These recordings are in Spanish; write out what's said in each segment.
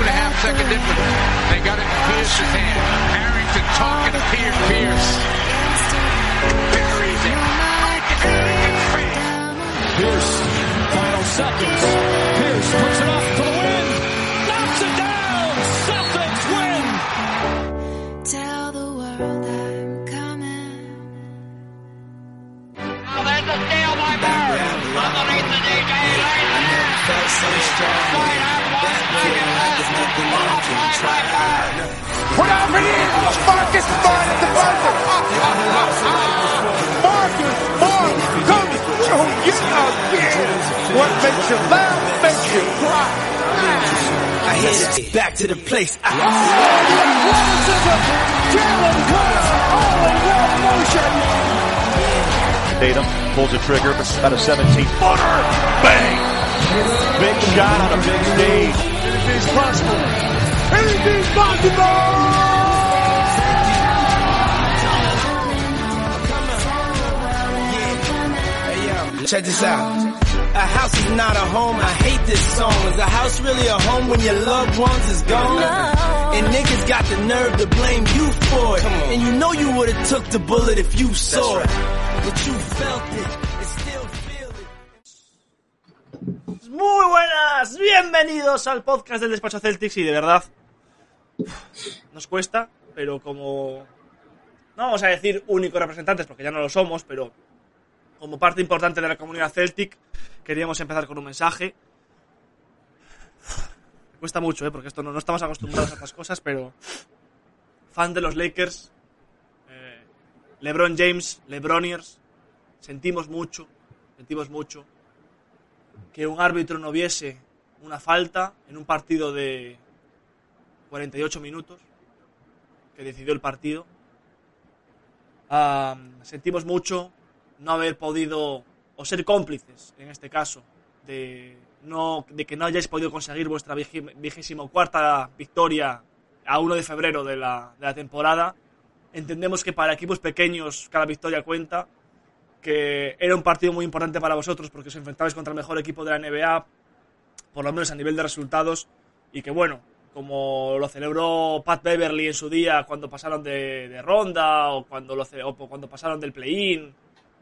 And a half second difference. They got it in Pierce's hand. Harrington talking to Pierce. Pierce buries it. Pierce, final seconds. Pierce puts it off for the win. Knocks it down. Celtics win. Tell the world I'm coming. Oh, there's a steal by Bird. Underneath the DJ. Lays it in. Right out, one second Without venir, Marcus finds the buzzer. Marcus, Mark, come through you again. What makes you laugh makes you cry. I hit it back to the place. I oh, the athleticism. Jalen Carter all in one motion. Tatum pulls a trigger, about a 17 footer. Bang! Big shot on a big stage. Anything's possible. Anything's possible! Check this out. A house is not a home. I hate this song. Is a house really a home when your loved ones is gone? And niggas got the nerve to blame you for it. And you know you would have took the bullet if you saw it. But you felt it. Muy buenas, bienvenidos al podcast del Despacho Celtics y de verdad nos cuesta, pero como no vamos a decir únicos representantes porque ya no lo somos, pero como parte importante de la comunidad Celtic queríamos empezar con un mensaje. Me cuesta mucho, ¿eh? porque esto no, no estamos acostumbrados a estas cosas, pero fan de los Lakers, eh, LeBron James, LeBroniers, sentimos mucho, sentimos mucho que un árbitro no viese una falta en un partido de 48 minutos que decidió el partido. Sentimos mucho no haber podido o ser cómplices en este caso de no de que no hayáis podido conseguir vuestra vigésimo cuarta victoria a 1 de febrero de la, de la temporada. Entendemos que para equipos pequeños cada victoria cuenta que era un partido muy importante para vosotros porque os enfrentabais contra el mejor equipo de la NBA, por lo menos a nivel de resultados, y que bueno, como lo celebró Pat Beverly en su día cuando pasaron de, ronda o cuando, cuando pasaron del play-in,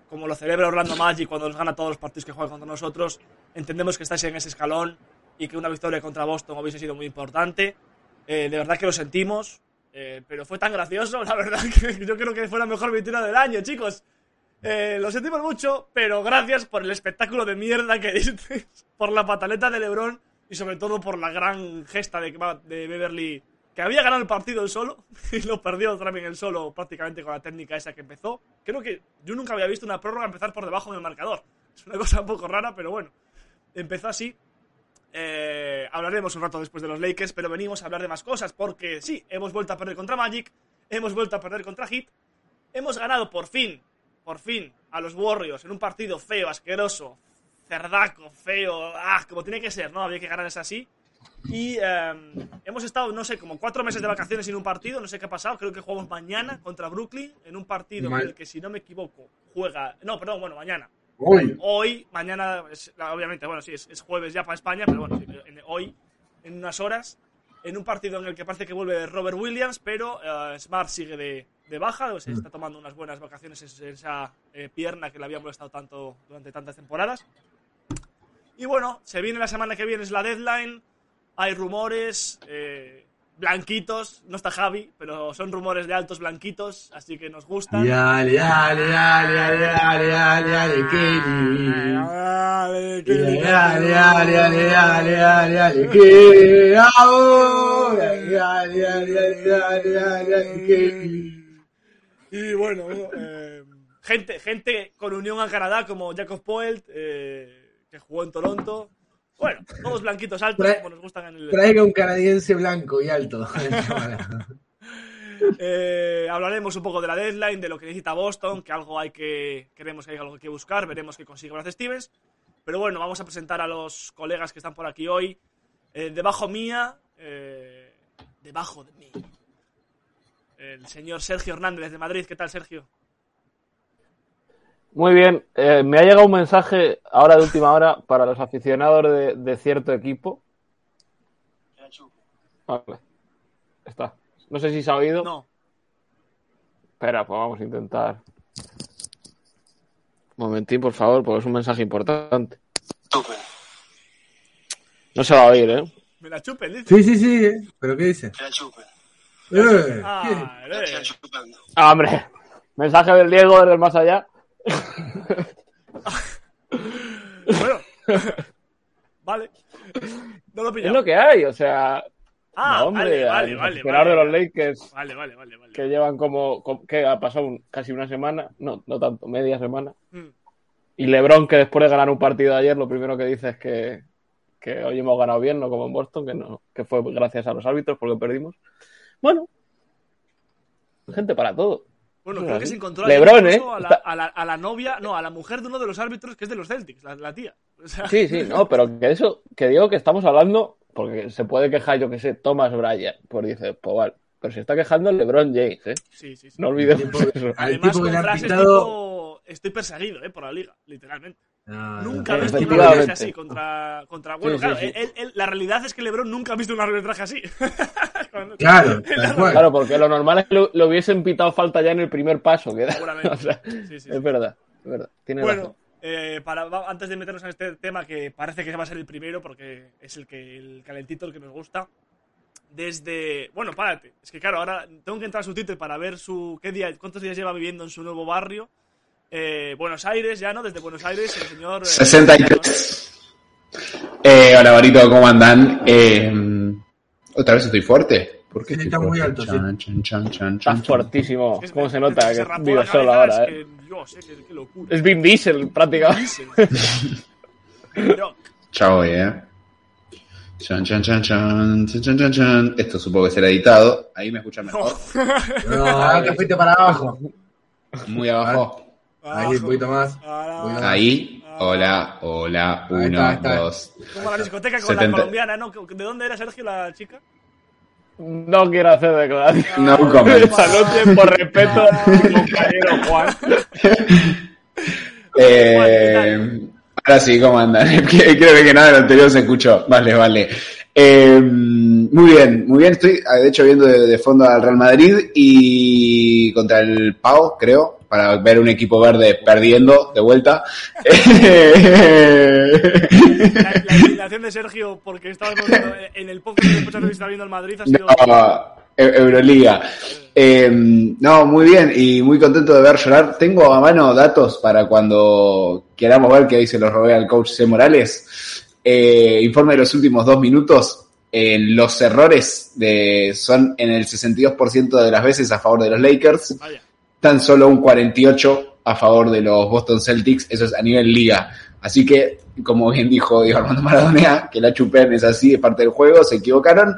como lo celebra Orlando Magic cuando nos gana todos los partidos que juega contra nosotros, entendemos que estáis en ese escalón y que una victoria contra Boston hubiese sido muy importante. Eh, de verdad que lo sentimos, eh, pero fue tan gracioso, la verdad que yo creo que fue la mejor victoria del año, chicos. Eh, lo sentimos mucho, pero gracias por el espectáculo de mierda que diste, por la pataleta de LeBron y sobre todo por la gran gesta de, de Beverly, que había ganado el partido él solo y lo perdió también él solo prácticamente con la técnica esa que empezó. Creo que yo nunca había visto una prórroga empezar por debajo del marcador. Es una cosa un poco rara, pero bueno, empezó así. Eh, hablaremos un rato después de los Lakers, pero venimos a hablar de más cosas porque sí, hemos vuelto a perder contra Magic, hemos vuelto a perder contra Heat, hemos ganado por fin, por fin, a los Warriors en un partido feo, asqueroso, cerdaco, feo, ah, como tiene que ser, ¿no? Había que ganar es así. Y eh, hemos estado, no sé, como cuatro meses de vacaciones sin un partido, no sé qué ha pasado, creo que jugamos mañana contra Brooklyn en un partido en el que, si no me equivoco, juega... No, perdón, bueno, mañana. Hoy. Hoy, mañana, es- obviamente, bueno, sí, es, es jueves ya para España, pero bueno, sí, en- hoy, en unas horas, en un partido en el que parece que vuelve Robert Williams, pero eh, Smart sigue de, de baja, o se está tomando unas buenas vacaciones en esa eh, pierna que le había molestado tanto durante tantas temporadas. Y bueno, se viene la semana que viene, es la deadline, hay rumores, eh, blanquitos, no está Javi, pero son rumores de altos blanquitos, así que nos gustan. Yale, yale, yale, yale, yale, yale, yale, Kelly. Dale, que- Yale, yale, yale, yale, yale, yale, Kelly. Ahora, yale, yale, yale, yale, yale, yale, Kelly. Y bueno, eh, gente, gente con unión a Canadá como Jacob Poelt, eh, que jugó en Toronto, Bueno, todos blanquitos altos, Trae- como nos gustan en el. Traiga un canadiense blanco y alto. Eh, hablaremos un poco de la deadline, de lo que necesita Boston, que algo hay que. Creemos que hay algo que buscar, veremos qué consigue Brad Stevens. Pero bueno, vamos a presentar a los colegas que están por aquí hoy. Eh, debajo mía, eh, debajo de mí, el señor Sergio Hernández de Madrid. ¿Qué tal, Sergio? Muy bien, eh, me ha llegado un mensaje ahora de última hora para los aficionados de, de cierto equipo. Vale, está. No sé si se ha oído. No. Espera, pues vamos a intentar. Un momentín, por favor, porque es un mensaje importante. No se va a oír, ¿eh? Me la chupen, dice. Sí, sí, sí. ¿eh? ¿Pero qué dice? Eh, Ah, eh. Ah, hombre, mensaje del Diego desde el más allá. Bueno, vale. No lo Es pillamos. lo que hay, o sea. Ah, no, hombre, vale, vale, de los Lakers Vale, vale, vale, vale. que llevan como, como- que ha pasado un- casi una semana, no, no tanto, media semana. Mm. Y LeBron, que después de ganar un partido de ayer, lo primero que dice es que, que hoy hemos ganado bien, no como en Boston, que no, que fue gracias a los árbitros porque perdimos. Bueno, gente para todo. Bueno, creo que así. se encontró LeBron, ¿eh? a, la, a, la, a la novia, no, a la mujer de uno de los árbitros que es de los Celtics, la, la tía. O sea, Sí, sí, no, pero que eso, que digo que estamos hablando, porque se puede quejar, yo que sé, Thomas Bryant, pues dice, pues vale, pero se está quejando LeBron James, ¿eh? sí, sí, sí. No olvidemos Tipo- eso. Además, tipo que con le han frases pitado. tipo, estoy perseguido, eh, por la liga, literalmente. No, Nunca he visto un arbitraje así contra, contra bueno, Sí, claro, sí, sí. él- él- la realidad es que LeBron nunca ha visto un arbitraje así. Cuando- Claro. Claro, porque lo normal es que lo, lo hubiesen pitado falta ya en el primer paso, que o sea, Sí, sí, sí. es verdad, es verdad. Tiene Bueno, razón. eh, para, antes de meternos en este tema que parece que va a ser el primero porque es el que el calentito el que nos gusta. Desde, bueno, párate, es que claro, ahora tengo que entrar a su Twitter para ver su qué día, cuántos días lleva viviendo en su nuevo barrio. Eh, Buenos Aires ya, ¿no? Desde Buenos Aires el señor eh, 63. Eh, hola, Barito, ¿cómo andan? Eh, ¿Otra vez estoy fuerte? ¿Por qué Sí, estoy está muy alto, sí. Chan, chan, chan, chan, Está chan, fuertísimo. Es que ¿Cómo se nota se que vive la solo ahora, es eh? que, Dios, eh, qué, qué locura. Es Vin Diesel, prácticamente. Voy, eh. Chan, chan, chan, chan, chan, chan, chan, chan. Esto supongo que será editado. Ahí me escuchan mejor. No, te fuiste para abajo. Muy abajo. Ahí, un poquito más. Ahí. Hola, hola. Ahí Uno, está, ahí está. dos. Como la discoteca con 70. la colombiana, ¿no? ¿De dónde era Sergio la chica? No quiero hacer declaraciones. No comment. Esta noche, por respeto a mi compañero Juan. Eh, ahora sí, ¿cómo andan? Creo que nada de lo anterior se escuchó. Vale, vale. Eh, muy bien, muy bien. Estoy, ah, de hecho, viendo de, de fondo al Real Madrid y contra el Pau, creo, para ver un equipo verde perdiendo de vuelta. La, la de Sergio porque estábamos viendo en el podcast que de estar viendo el Madrid ha sido... No, E- Euroliga. Eh, no, muy bien y muy contento de ver llorar. Tengo a mano datos para cuando queramos ver que ahí se los robé al coach C. Morales. Eh, informe de los últimos dos minutos. Eh, los errores de, son en el 62% de las veces a favor de los Lakers, Vaya. Tan solo un 48 a favor de los Boston Celtics, eso es a nivel liga. Así que, como bien dijo Diego Armando Maradona, que la chupen es así, es parte del juego, se equivocaron.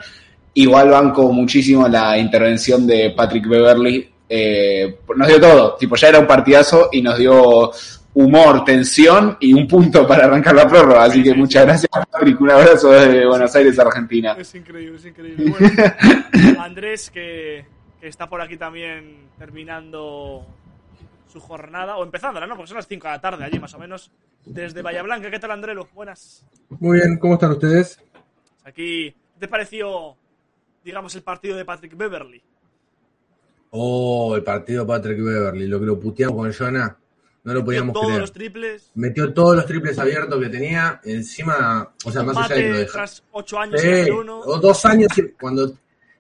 Igual banco muchísimo la intervención de Patrick Beverly. eh, nos dio todo, tipo, ya era un partidazo y nos dio humor, tensión y un punto para arrancar la prórroga. Así que muchas gracias, Patrick. Un abrazo desde Buenos Aires, Argentina. Es increíble, es increíble. Bueno, Andrés, que, que está por aquí también terminando su jornada, o empezándola, ¿no? Porque son las 5 de la tarde allí, más o menos, desde Bahía Blanca. ¿Qué tal, Andrelo? Buenas. Muy bien, ¿cómo están ustedes? Aquí, ¿qué te pareció, digamos, el partido de Patrick Beverly? Oh, el partido Patrick Beverly, lo que lo puteamos con Jonah, no lo podíamos Todos creer. los triples, Metió todos los triples abiertos que tenía, encima, o sea, más allá de que lo empate deja. tras 8 años Sí, uno. o dos años, y- cuando,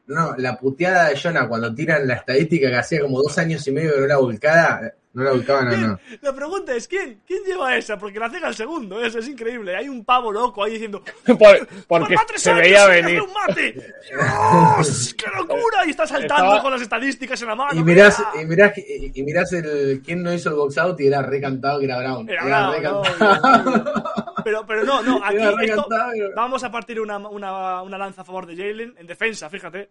no, la puteada de Jonah cuando tiran la estadística que hacía como dos años y medio que no era volcada, No la buscaba, no, no. La pregunta es: ¿quién? ¿Quién lleva esa? Porque la cega al segundo, eso es increíble. Hay un pavo loco ahí diciendo: Por- porque "Lleva tres se años veía venir. un mate! ¡Dios! ¡Qué locura! Y está saltando Estaba- con las estadísticas en la mano. Y mirás, y mirás, y, mirás el, quién no hizo el box out y era recantado que era Brown. Era Era Brown, recantado. Pero, pero no, no, aquí esto- vamos a partir una, una, una lanza a favor de Jalen en defensa, fíjate.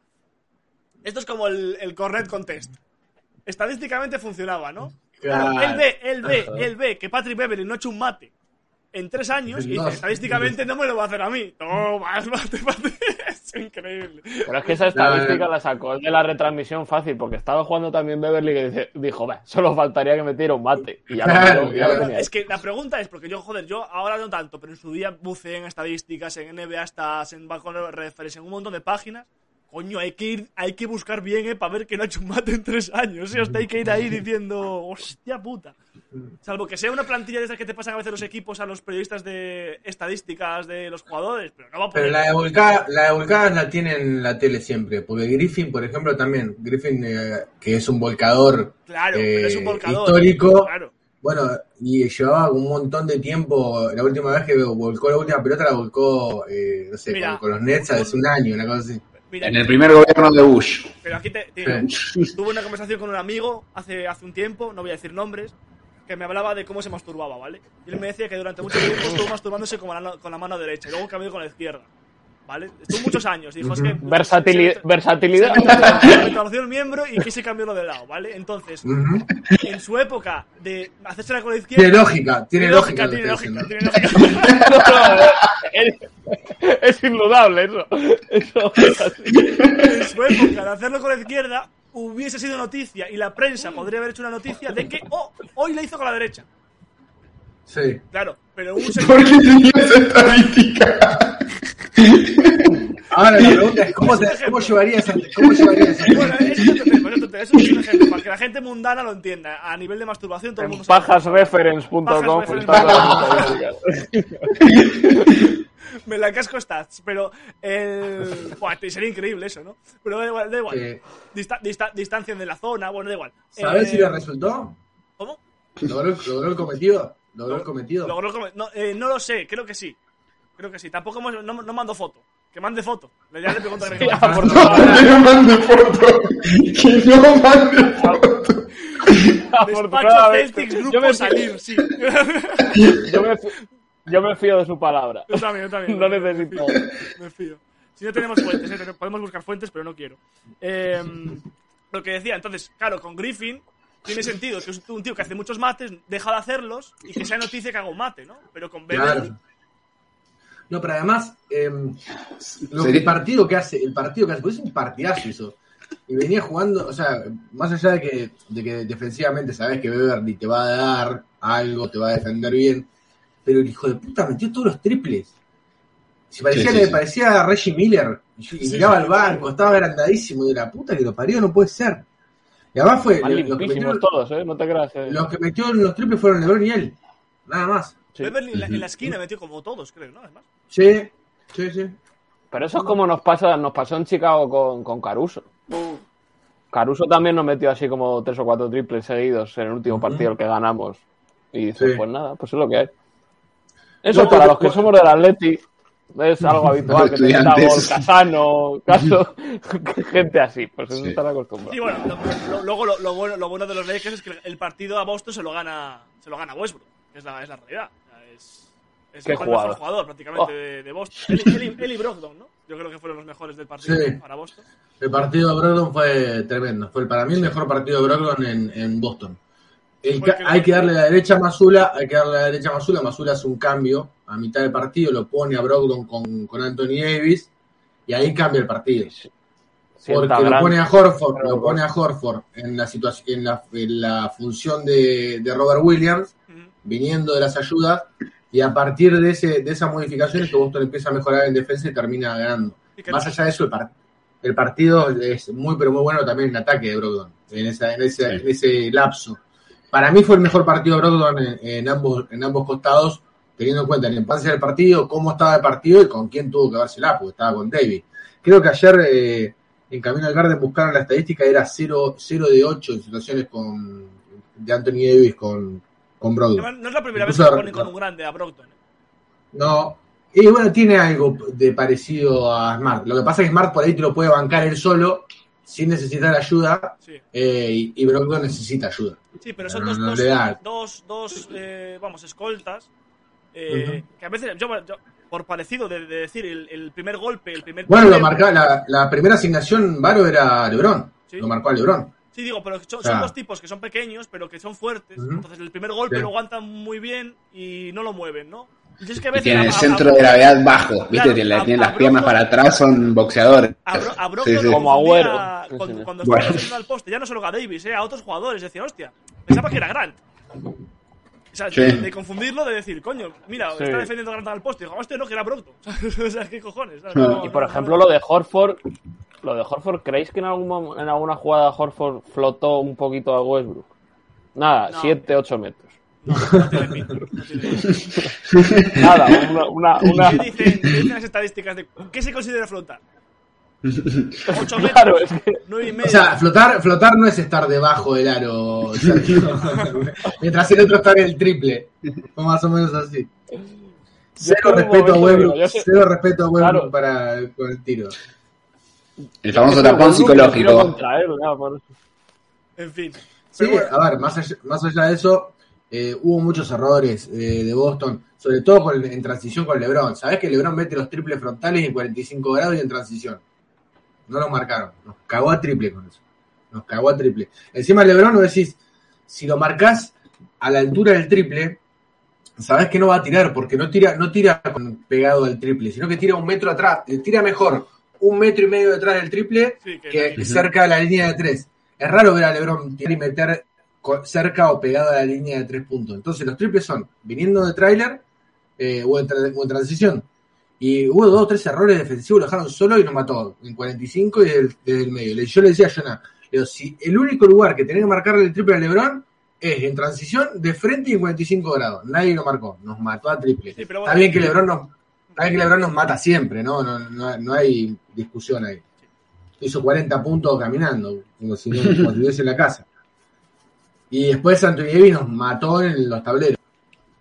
Esto es como el, el correct contest. Estadísticamente funcionaba, ¿no? Claro, él ve, él ve, él ve que Patrick Beverly no ha hecho un mate en tres años y dice, estadísticamente no me lo va a hacer a mí. No, más mate, mate. Es increíble. Pero es que esa estadística la sacó de la retransmisión fácil, porque estaba jugando también Beverly que dice- dijo, "Bah, solo faltaría que metiera un mate. Y ya lo ya tenía. Es que la pregunta es, porque yo, joder, yo ahora no tanto, pero en su día buceé en estadísticas, en NBA Stats, en Backcourt Reference, en un montón de páginas. Coño, hay que ir, hay que buscar bien, eh, para ver que no ha hecho un mate en tres años. ¿eh? Hasta hay que ir ahí diciendo, hostia puta. Salvo que sea una plantilla de esas que te pasan a veces los equipos a los periodistas de estadísticas de los jugadores, pero no va a Pero poder. la de volcada, la de volcada la tiene en la tele siempre, porque Griffin, por ejemplo, también, Griffin, eh, que es un volcador, Claro, eh, pero es un volcador. histórico, Claro. bueno, y llevaba un montón de tiempo, la última vez que volcó la última pelota la volcó, eh, no sé, Mira, con, con los Nets hace un año, una cosa así. Mira, En el primer gobierno de Bush. Pero aquí te, te- tuve una conversación con un amigo hace, hace un tiempo, no voy a decir nombres, que me hablaba de cómo se masturbaba, ¿vale? Y él me decía que durante mucho tiempo estuvo masturbándose con la, con la mano derecha y luego cambió con la izquierda, ¿vale? Estuvo muchos años, dijo, es que... Versatili- se- versatilidad. se me torció el miembro y quise cambiarlo de lado, ¿vale? Entonces, en su época de hacérsela con la izquierda... Tiene lógica, tiene lógica tiene lógica, tiene lógica. No, no, es, es indudable eso. Eso es así. en su época de hacerlo con la izquierda hubiese sido noticia y la prensa podría haber hecho una noticia de que oh, hoy la hizo con la derecha. Sí. Claro, pero un ¿Por qué tenía esa estadística? Ahora la pregunta es, ¿cómo, te- cómo llevarías a, cómo llevarías a- Bueno, eso es eso un ejemplo, para que la gente mundana lo entienda. A nivel de masturbación, todo el mundo. Pajasreference.com estadísticas. Me la casco stats, pero el. Buah, te- sería increíble eso, ¿no? Pero da igual, da igual. Eh. Dista- dista- distancia de la zona, bueno, da igual. ¿Sabes Eh, si le resultó? ¿Cómo? ¿Logró, logró el cometido? ¿Logró el cometido? Logró come- no, eh, no lo sé, creo que sí. Creo que sí. Tampoco hemos- no, no mando foto. Que mande foto. Le- Ya le pregunto a afortunadamente, Que no mande foto. Que no mande foto. Despacho. Celtics, Yo grupo me, salir, sí. yo, me, yo me fío de su palabra. Yo también, yo también. No Me necesito. fío, Me fío. Si no tenemos fuentes, eh, podemos buscar fuentes, pero no quiero. Eh, lo que decía, entonces, claro, con Griffin tiene sentido que es un tío que hace muchos mates, deja de hacerlos y que sea noticia que haga un mate, ¿no? Pero con Beverly, Claro. No, pero además, eh, lo que Sería- el partido que hace, el partido que hace, pues es un partidazo eso. Y venía jugando, o sea, más allá de que, de que defensivamente sabes que Beverly te va a dar algo, te va a defender bien, pero el hijo de puta metió todos los triples. Si parecía, Sí, sí, le sí. parecía a Reggie Miller, y, miraba sí, al banco, estaba agrandadísimo, de la puta que lo parió, no puede ser. Y además fue, los que, metió, todos, ¿eh? No te creas. eh. los que metió en los triples fueron LeBron y él, nada más. Sí. Beverly en la, en la esquina metió como todos, creo, ¿no? Además. Sí, sí, sí. Pero eso es como nos pasa, nos pasó en Chicago con, con Caruso. Caruso también nos metió así como tres o cuatro triples seguidos en el último partido el que ganamos. Y dices, Sí. pues nada, pues es lo que hay. Eso No, para los que somos del Atleti es algo habitual, que te meta estudiantes. gol Casano, caso, gente así, pues eso Sí. están acostumbrados. Y bueno, lo- lo- luego lo, lo bueno, lo bueno de los Lakers es que el partido a Boston se lo gana, se lo gana Westbrook, que es la, es la realidad. Es, es el mejor jugador. jugador prácticamente Oh. de, de Boston. Él, él y- él y Brogdon, ¿no? Yo creo que fueron los mejores del partido Sí. para Boston. El partido de Brogdon fue tremendo. Fue para mí el mejor partido de Brogdon en, en Boston. El hay que darle la derecha a Masula, hay que darle la derecha a Masula. Masula hace un cambio a mitad del partido, lo pone a Brogdon con, con Anthony Davis y ahí cambia el partido. Porque lo pone a Horford, lo pone a Horford en la situación, en la, en la función de, de Robert Williams, viniendo de las ayudas, y a partir de ese, de esas modificaciones que Boston empieza a mejorar en defensa y termina ganando. Más allá de eso, el, par- el partido es muy pero muy bueno también en ataque de Brogdon, en, esa, en, ese, Sí. en ese lapso. Para mí fue el mejor partido de Brogdon en, en ambos, en ambos costados, teniendo en cuenta la infancia del partido, cómo estaba el partido y con quién tuvo que dársela, porque estaba con David. Creo que ayer eh, en Camino al Garden buscaron la estadística, era 0, 0 de 8 en situaciones con de Anthony Davis con, con Brogdon. Además, No es la primera vez que ponen con un grande a Brockton. ¿eh? No. Y bueno, tiene algo de parecido a Smart. Lo que pasa es que Smart por ahí te lo puede bancar él solo, sin necesitar ayuda, Sí. eh, y, y Brogdon necesita ayuda. Sí, pero son No, dos, no dos, dos, dos, eh, vamos, escoltas. Eh, Que a veces, yo, yo, por parecido de, de decir, el, el primer golpe, el primer. Bueno, lo marcaba, la, la primera asignación Varo era LeBron. Sí. Lo marcó a LeBron. Sí, digo, pero son, O sea- son dos tipos que son pequeños, pero que son fuertes. Ujú. Entonces, el primer golpe Sí. lo aguantan muy bien y no lo mueven, ¿no? Y es que a Y veces tienen a- el a- centro a- de gravedad bajo, ¿viste? Claro, tienen a- tienen a las piernas para atrás, son boxeadores. A, Bro- a Sí, sí. Como Agüero. Cuando, cuando Bueno. estaba al poste, ya no solo a Davis, eh, a otros jugadores. Decían, hostia, pensaba que era Grant. O sea, Sí. de, de confundirlo, de decir, coño, mira, Sí. está defendiendo a Grant al poste. Digo, hostia, no, que era Brockton. o sea, ¿qué cojones? No. No, Y por no, ejemplo, no. lo de Horford, lo de Horford, ¿creéis que en, algún, en alguna jugada Horford flotó un poquito a Westbrook? Nada, No. 7, 8 metros. No, no tiene pinta. No tiene pinta. Nada, una, una, una- ¿Qué, dicen, qué dicen las estadísticas de qué se considera flotar? 8 metros, Claro, es que- 9 y medio. O sea, flotar, flotar no es estar debajo del aro, mientras el otro está en el triple. Fue más o menos así. Cero respeto a sé- cero respeto a Westbrook Claro. para con el tiro. El famoso tapón psicológico. contra él, nada, por eso. en fin. Sí, bueno, a ver, más allá, más allá de eso, eh, hubo muchos errores eh, de Boston, sobre todo con- en transición con LeBron. Sabés que LeBron mete los triples frontales en 45 grados y en transición. No lo marcaron, nos cagó a triple con eso. Nos cagó a triple. Encima LeBron, vos decís, si lo marcás a la altura del triple, sabés que no va a tirar, porque no tira, no tira con- pegado al triple, sino que tira un metro atrás, le tira mejor un metro y medio detrás del triple sí, que, que cerca de la línea de tres. Es raro ver a LeBron tirar y meter cerca o pegado a la línea de tres puntos. Entonces los triples son viniendo de tráiler eh, o, en o en transición. Y hubo dos o tres errores defensivos, lo dejaron solo y nos mató en 45 y desde el, desde el medio. Yo le decía a Jonah, le digo, si el único lugar que tenía que marcarle el triple a LeBron es en transición de frente y en 45 grados. Nadie lo marcó, nos mató a triple. Sí, Está bien que LeBron nos, está bien que LeBron nos mata siempre, ¿no? No, no, no hay discusión ahí hizo 40 puntos caminando, como si, no, estuviese en la casa. Y después Anthony Davis nos mató en los tableros.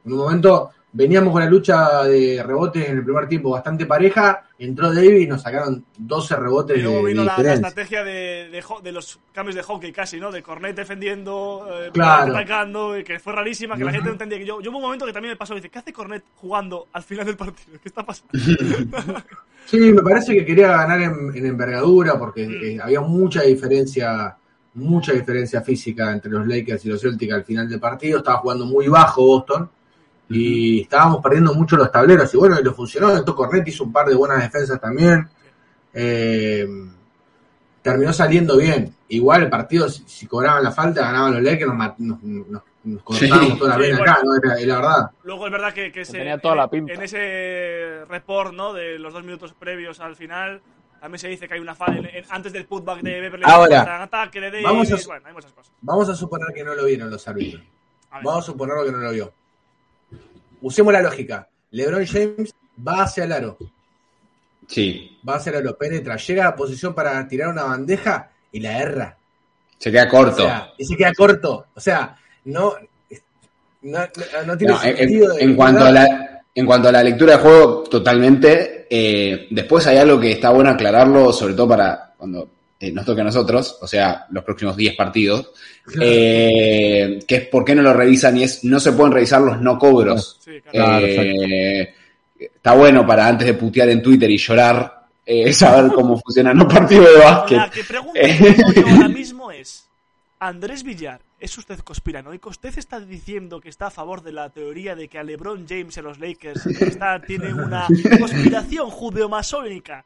En un momento veníamos con la lucha de rebotes en el primer tiempo bastante pareja, entró Davis y nos sacaron 12 rebotes Y luego vino de la, la estrategia de, de, ho- de los cambios de hockey casi, ¿no? De Cornet defendiendo, eh, Claro. atacando, y que fue rarísima, que la gente no entendía. Que yo, yo hubo un momento que también me pasó, dice, ¿qué hace Cornet jugando al final del partido? ¿Qué está pasando? Sí, me parece que quería ganar en, en envergadura porque eh, había mucha diferencia, mucha diferencia física entre los Lakers y los Celtics al final del partido. Estaba jugando muy bajo Boston y estábamos perdiendo mucho los tableros. Y bueno, y lo funcionó. Entonces Cornet hizo un par de buenas defensas también. Eh, terminó saliendo bien. Igual el partido, si, si cobraban la falta, ganaban los Lakers, nos, nos, nos, nos cortábamos Sí. toda la Sí, vena bueno. acá, ¿no? Era, era la verdad. Luego es verdad que, que se- tenía toda la en, pinta. en ese report, ¿no? De los dos minutos previos al final, también se dice que hay una en- antes del putback de Beverly. Ahora, ataque de Davis, vamos a- bueno, hay muchas cosas. Vamos a suponer que no lo vieron los árbitros. A. Vamos a suponer que no lo vio. Usemos la lógica. LeBron James va hacia el aro. Sí, Va hacia el aro, penetra, llega a la posición para tirar una bandeja y la erra. se queda O corto. sea, y se queda corto. O sea, no, no, no- no tiene No, en, sentido. de en cuanto a la, en cuanto a la lectura de juego, totalmente. Eh, después hay algo que está bueno aclararlo, sobre todo para cuando eh, nos toque a nosotros, o sea, los próximos 10 partidos, eh, que es por qué no lo revisan y es, no se pueden revisar los no cobros. Sí, claro. Eh, está bueno para antes de putear en Twitter y llorar, eh, saber cómo funcionan los partidos de básquet. La que yo ahora mismo es: Andrés Villar, ¿es usted conspiranoico? ¿Usted está diciendo que está a favor de la teoría de que a LeBron James en los Lakers está, tiene una conspiración judeomasónica?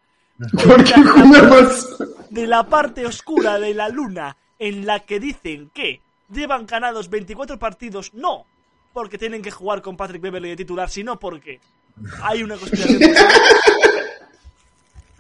De la parte oscura de la luna en la que dicen que llevan ganados 24 partidos, no porque tienen que jugar con Patrick Beverly de titular, sino porque hay una conspiración.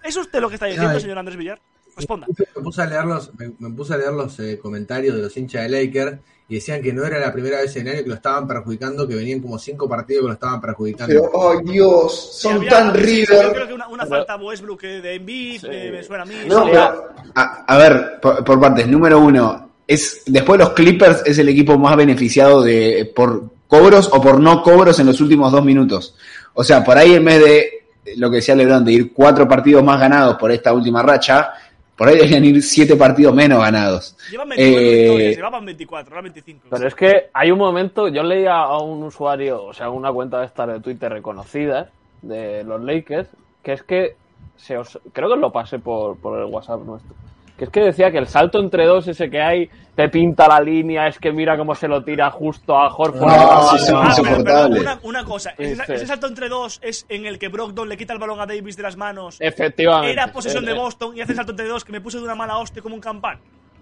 ¿Es usted lo que está diciendo, señor Andrés Villar? Responda. Me puse a leer los, me, me puse a leer los eh, comentarios de los hinchas de Lakers y decían que no era la primera vez en el año que lo estaban perjudicando, que venían como cinco partidos que lo estaban perjudicando. Pero, ay Dios, Sí, son había- tan sí, Yo River. creo que una, una falta a Westbrook eh, de Embiid Sí. eh, me suena a mí. No, sí. pero, a, a ver, por, por partes. Número uno, es después los Clippers es el equipo más beneficiado de por cobros o por no cobros en los últimos dos minutos. O sea, por ahí en vez de lo que decía LeBron, de ir cuatro partidos más ganados por esta última racha, por ahí deberían ir siete partidos menos ganados. Llevan 24 Eh, victorias, llevaban 24, ahora 25. Pero es que hay un momento, yo leía a un usuario, o sea, una cuenta de estas de Twitter reconocidas de los Lakers, que es que se os, creo que os lo pasé por, por el WhatsApp nuestro. Que es que decía que el salto entre dos ese que hay te pinta la línea, es que mira cómo se lo tira justo a Horford. No, sí, sí, Ah, pero- pero una, una cosa, ese, Sí. ese salto entre dos es en el que Brogdon le quita el balón a Davis de las manos. Efectivamente. Era posesión de Eh, Boston y hace el salto entre dos que me puse de una mala hostia como un campán.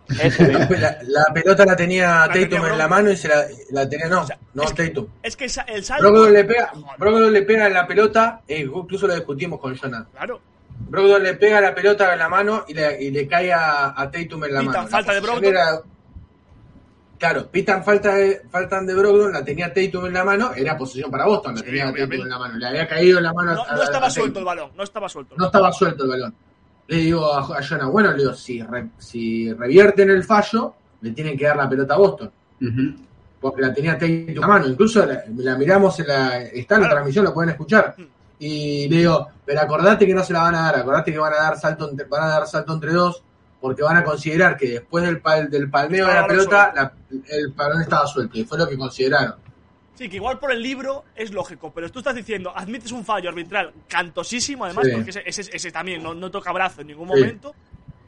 La, la pelota la tenía La tenía Tatum en la mano y se la, la tenía. No, no es que- Tatum. Es que el salto. Brogdon le pega, Brogdon le pega en la pelota, eh, incluso lo discutimos con Jonah. Claro. Brogdon le pega la pelota en la mano y le, y le cae a, a Tatum en la Pitan mano. La falta de Brogdon. era- claro, pitan falta de, faltan de Brogdon, la tenía Tatum en la mano, era posición para Boston, la Sí, tenía obviamente. Tatum en la mano. Le había caído en la mano No, a- no a- estaba a suelto Tatum. el balón, no estaba suelto. No estaba suelto el balón. Le digo a, a Jonah, bueno, le digo, si, re- si revierten el fallo, le tienen que dar la pelota a Boston. Porque la tenía Tatum en la mano. Incluso la, la miramos en la. Está en la Claro. transmisión, lo pueden escuchar. Y le digo, pero acordate que no se la van a dar, acordate que van a dar salto entre, van a dar salto entre dos, porque van a considerar que después del, pal- del palmeo de la el pelota, la- el balón estaba suelto, y fue lo que consideraron. Sí, que igual por el libro es lógico, pero tú estás diciendo, admites un fallo arbitral cantosísimo, además, Sí. porque ese, ese, ese también no, no toca brazo en ningún Sí.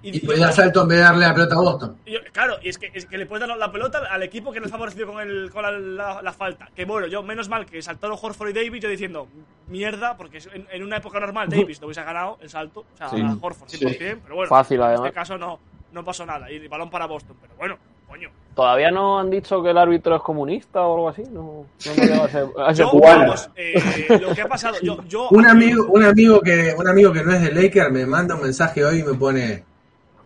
Y podía dar salto en vez de darle la pelota a Boston. Y yo- claro, y es que, es que le puedes dar la pelota al equipo que no ha favorecido con, el, con la, la- la falta. Que bueno, yo, menos mal que saltaron Horford y Davis, yo diciendo, mierda, porque en, en una época normal Davis no hubiese ganado el salto, o sea, Sí. a Horford 100%, pero bueno, Fácil, en además. este caso no, no pasó nada, y el balón para Boston, pero bueno, coño. ¿Todavía no han dicho que el árbitro es comunista o algo así? No, no a ese, a ese Yo, vamos, eh, lo que ha pasado, yo, yo Un amigo, un amigo que, un amigo que no es de Lakers me manda un mensaje hoy y me pone,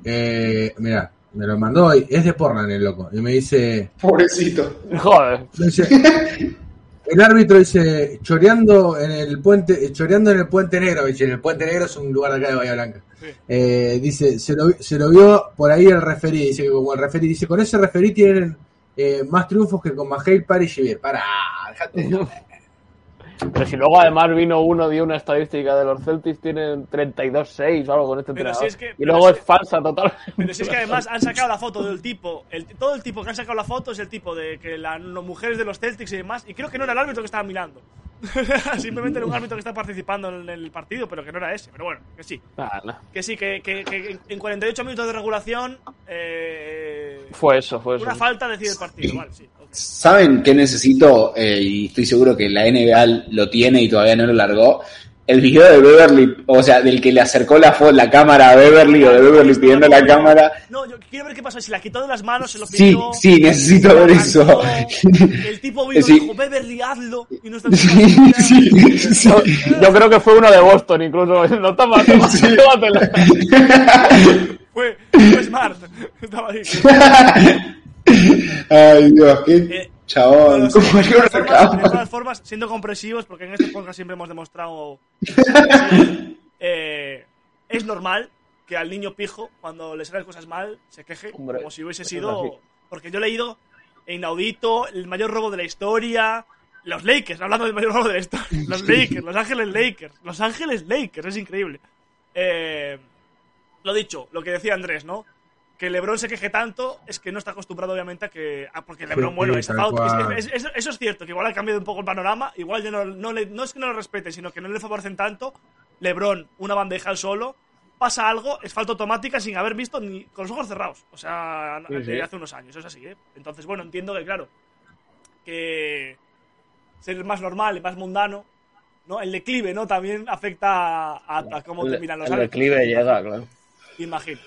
eh, mira, me lo mandó hoy, es de Portland el loco, y me dice, Pobrecito. Joder. Dice, el árbitro dice, choreando en el puente, choreando en el puente negro, dice, en el puente negro es un lugar de acá de Bahía Blanca. Eh, dice, se lo, se lo vio por ahí el referí, dice que como el referí, dice, con ese referí tienen eh, más triunfos que con Mahale, Parry y Javier. Para, dejate. Pero si luego además vino uno, dio una estadística de los Celtics, tienen 32-6 o algo con este Pero entrenador. si es que- y luego es falsa total. Pero si es que además han sacado la foto del tipo, el, todo el tipo que han sacado la foto es el tipo de que las mujeres de los Celtics y demás, y creo que no era el árbitro que estaba mirando. Simplemente era un árbitro que está participando en el partido, pero que no era ese. Pero bueno, que sí. Nah. Que sí, que, que- que en 48 minutos de regulación, eh, Fue eso, fue eso. una falta decide el partido. Vale, sí. ¿Saben qué necesito? Eh, y estoy seguro que la NBA lo tiene y todavía no lo largó. El video de Beverly, o sea, del que le acercó la, la cámara a Beverly o de Beverly pidiendo la cámara. No, yo quiero ver qué pasó. Si la quitó de las manos, se lo Sí, pidió. sí, necesito la ver eso. El tipo vino y Sí. dijo, Beverly, hazlo. Y no está Sí, sí, sí. Yo, yo creo que fue uno de Boston, incluso. No toma, toma, tómatela. Fue, fue Smart. Estaba ahí. Ay, Dios, qué Eh, chabón. Bueno, ¿Cómo sí, de, todas formas, de sacaba? todas formas, siendo comprensivos, porque en este podcast siempre hemos demostrado. eh, es normal que al niño pijo, cuando le salen cosas mal, se queje, Hombre, como si hubiese sido. Porque yo he leído inaudito, el mayor robo de la historia. Los Lakers, hablando del mayor robo de la historia. Los Lakers, Los Ángeles Lakers. Los Ángeles Lakers, es increíble. Eh, lo dicho, lo que decía Andrés, ¿no? Que LeBron se queje tanto es que no está acostumbrado, obviamente, a que. porque LeBron, Sí, bueno, es, tal out- cual. es- es- es- eso es cierto, que igual ha cambiado un poco el panorama. Igual ya no, no, le- no es que no lo respeten, sino que no le favorecen tanto. LeBron, una bandeja al solo. Pasa algo, es falta automática sin haber visto ni con los ojos cerrados. O sea, Sí, de sí. hace unos años, es así, ¿eh? Entonces, bueno, entiendo que, claro, que ser más normal y más mundano, ¿no? El declive, ¿no? También afecta a, a cómo terminan los el declive llega, claro. Imagino.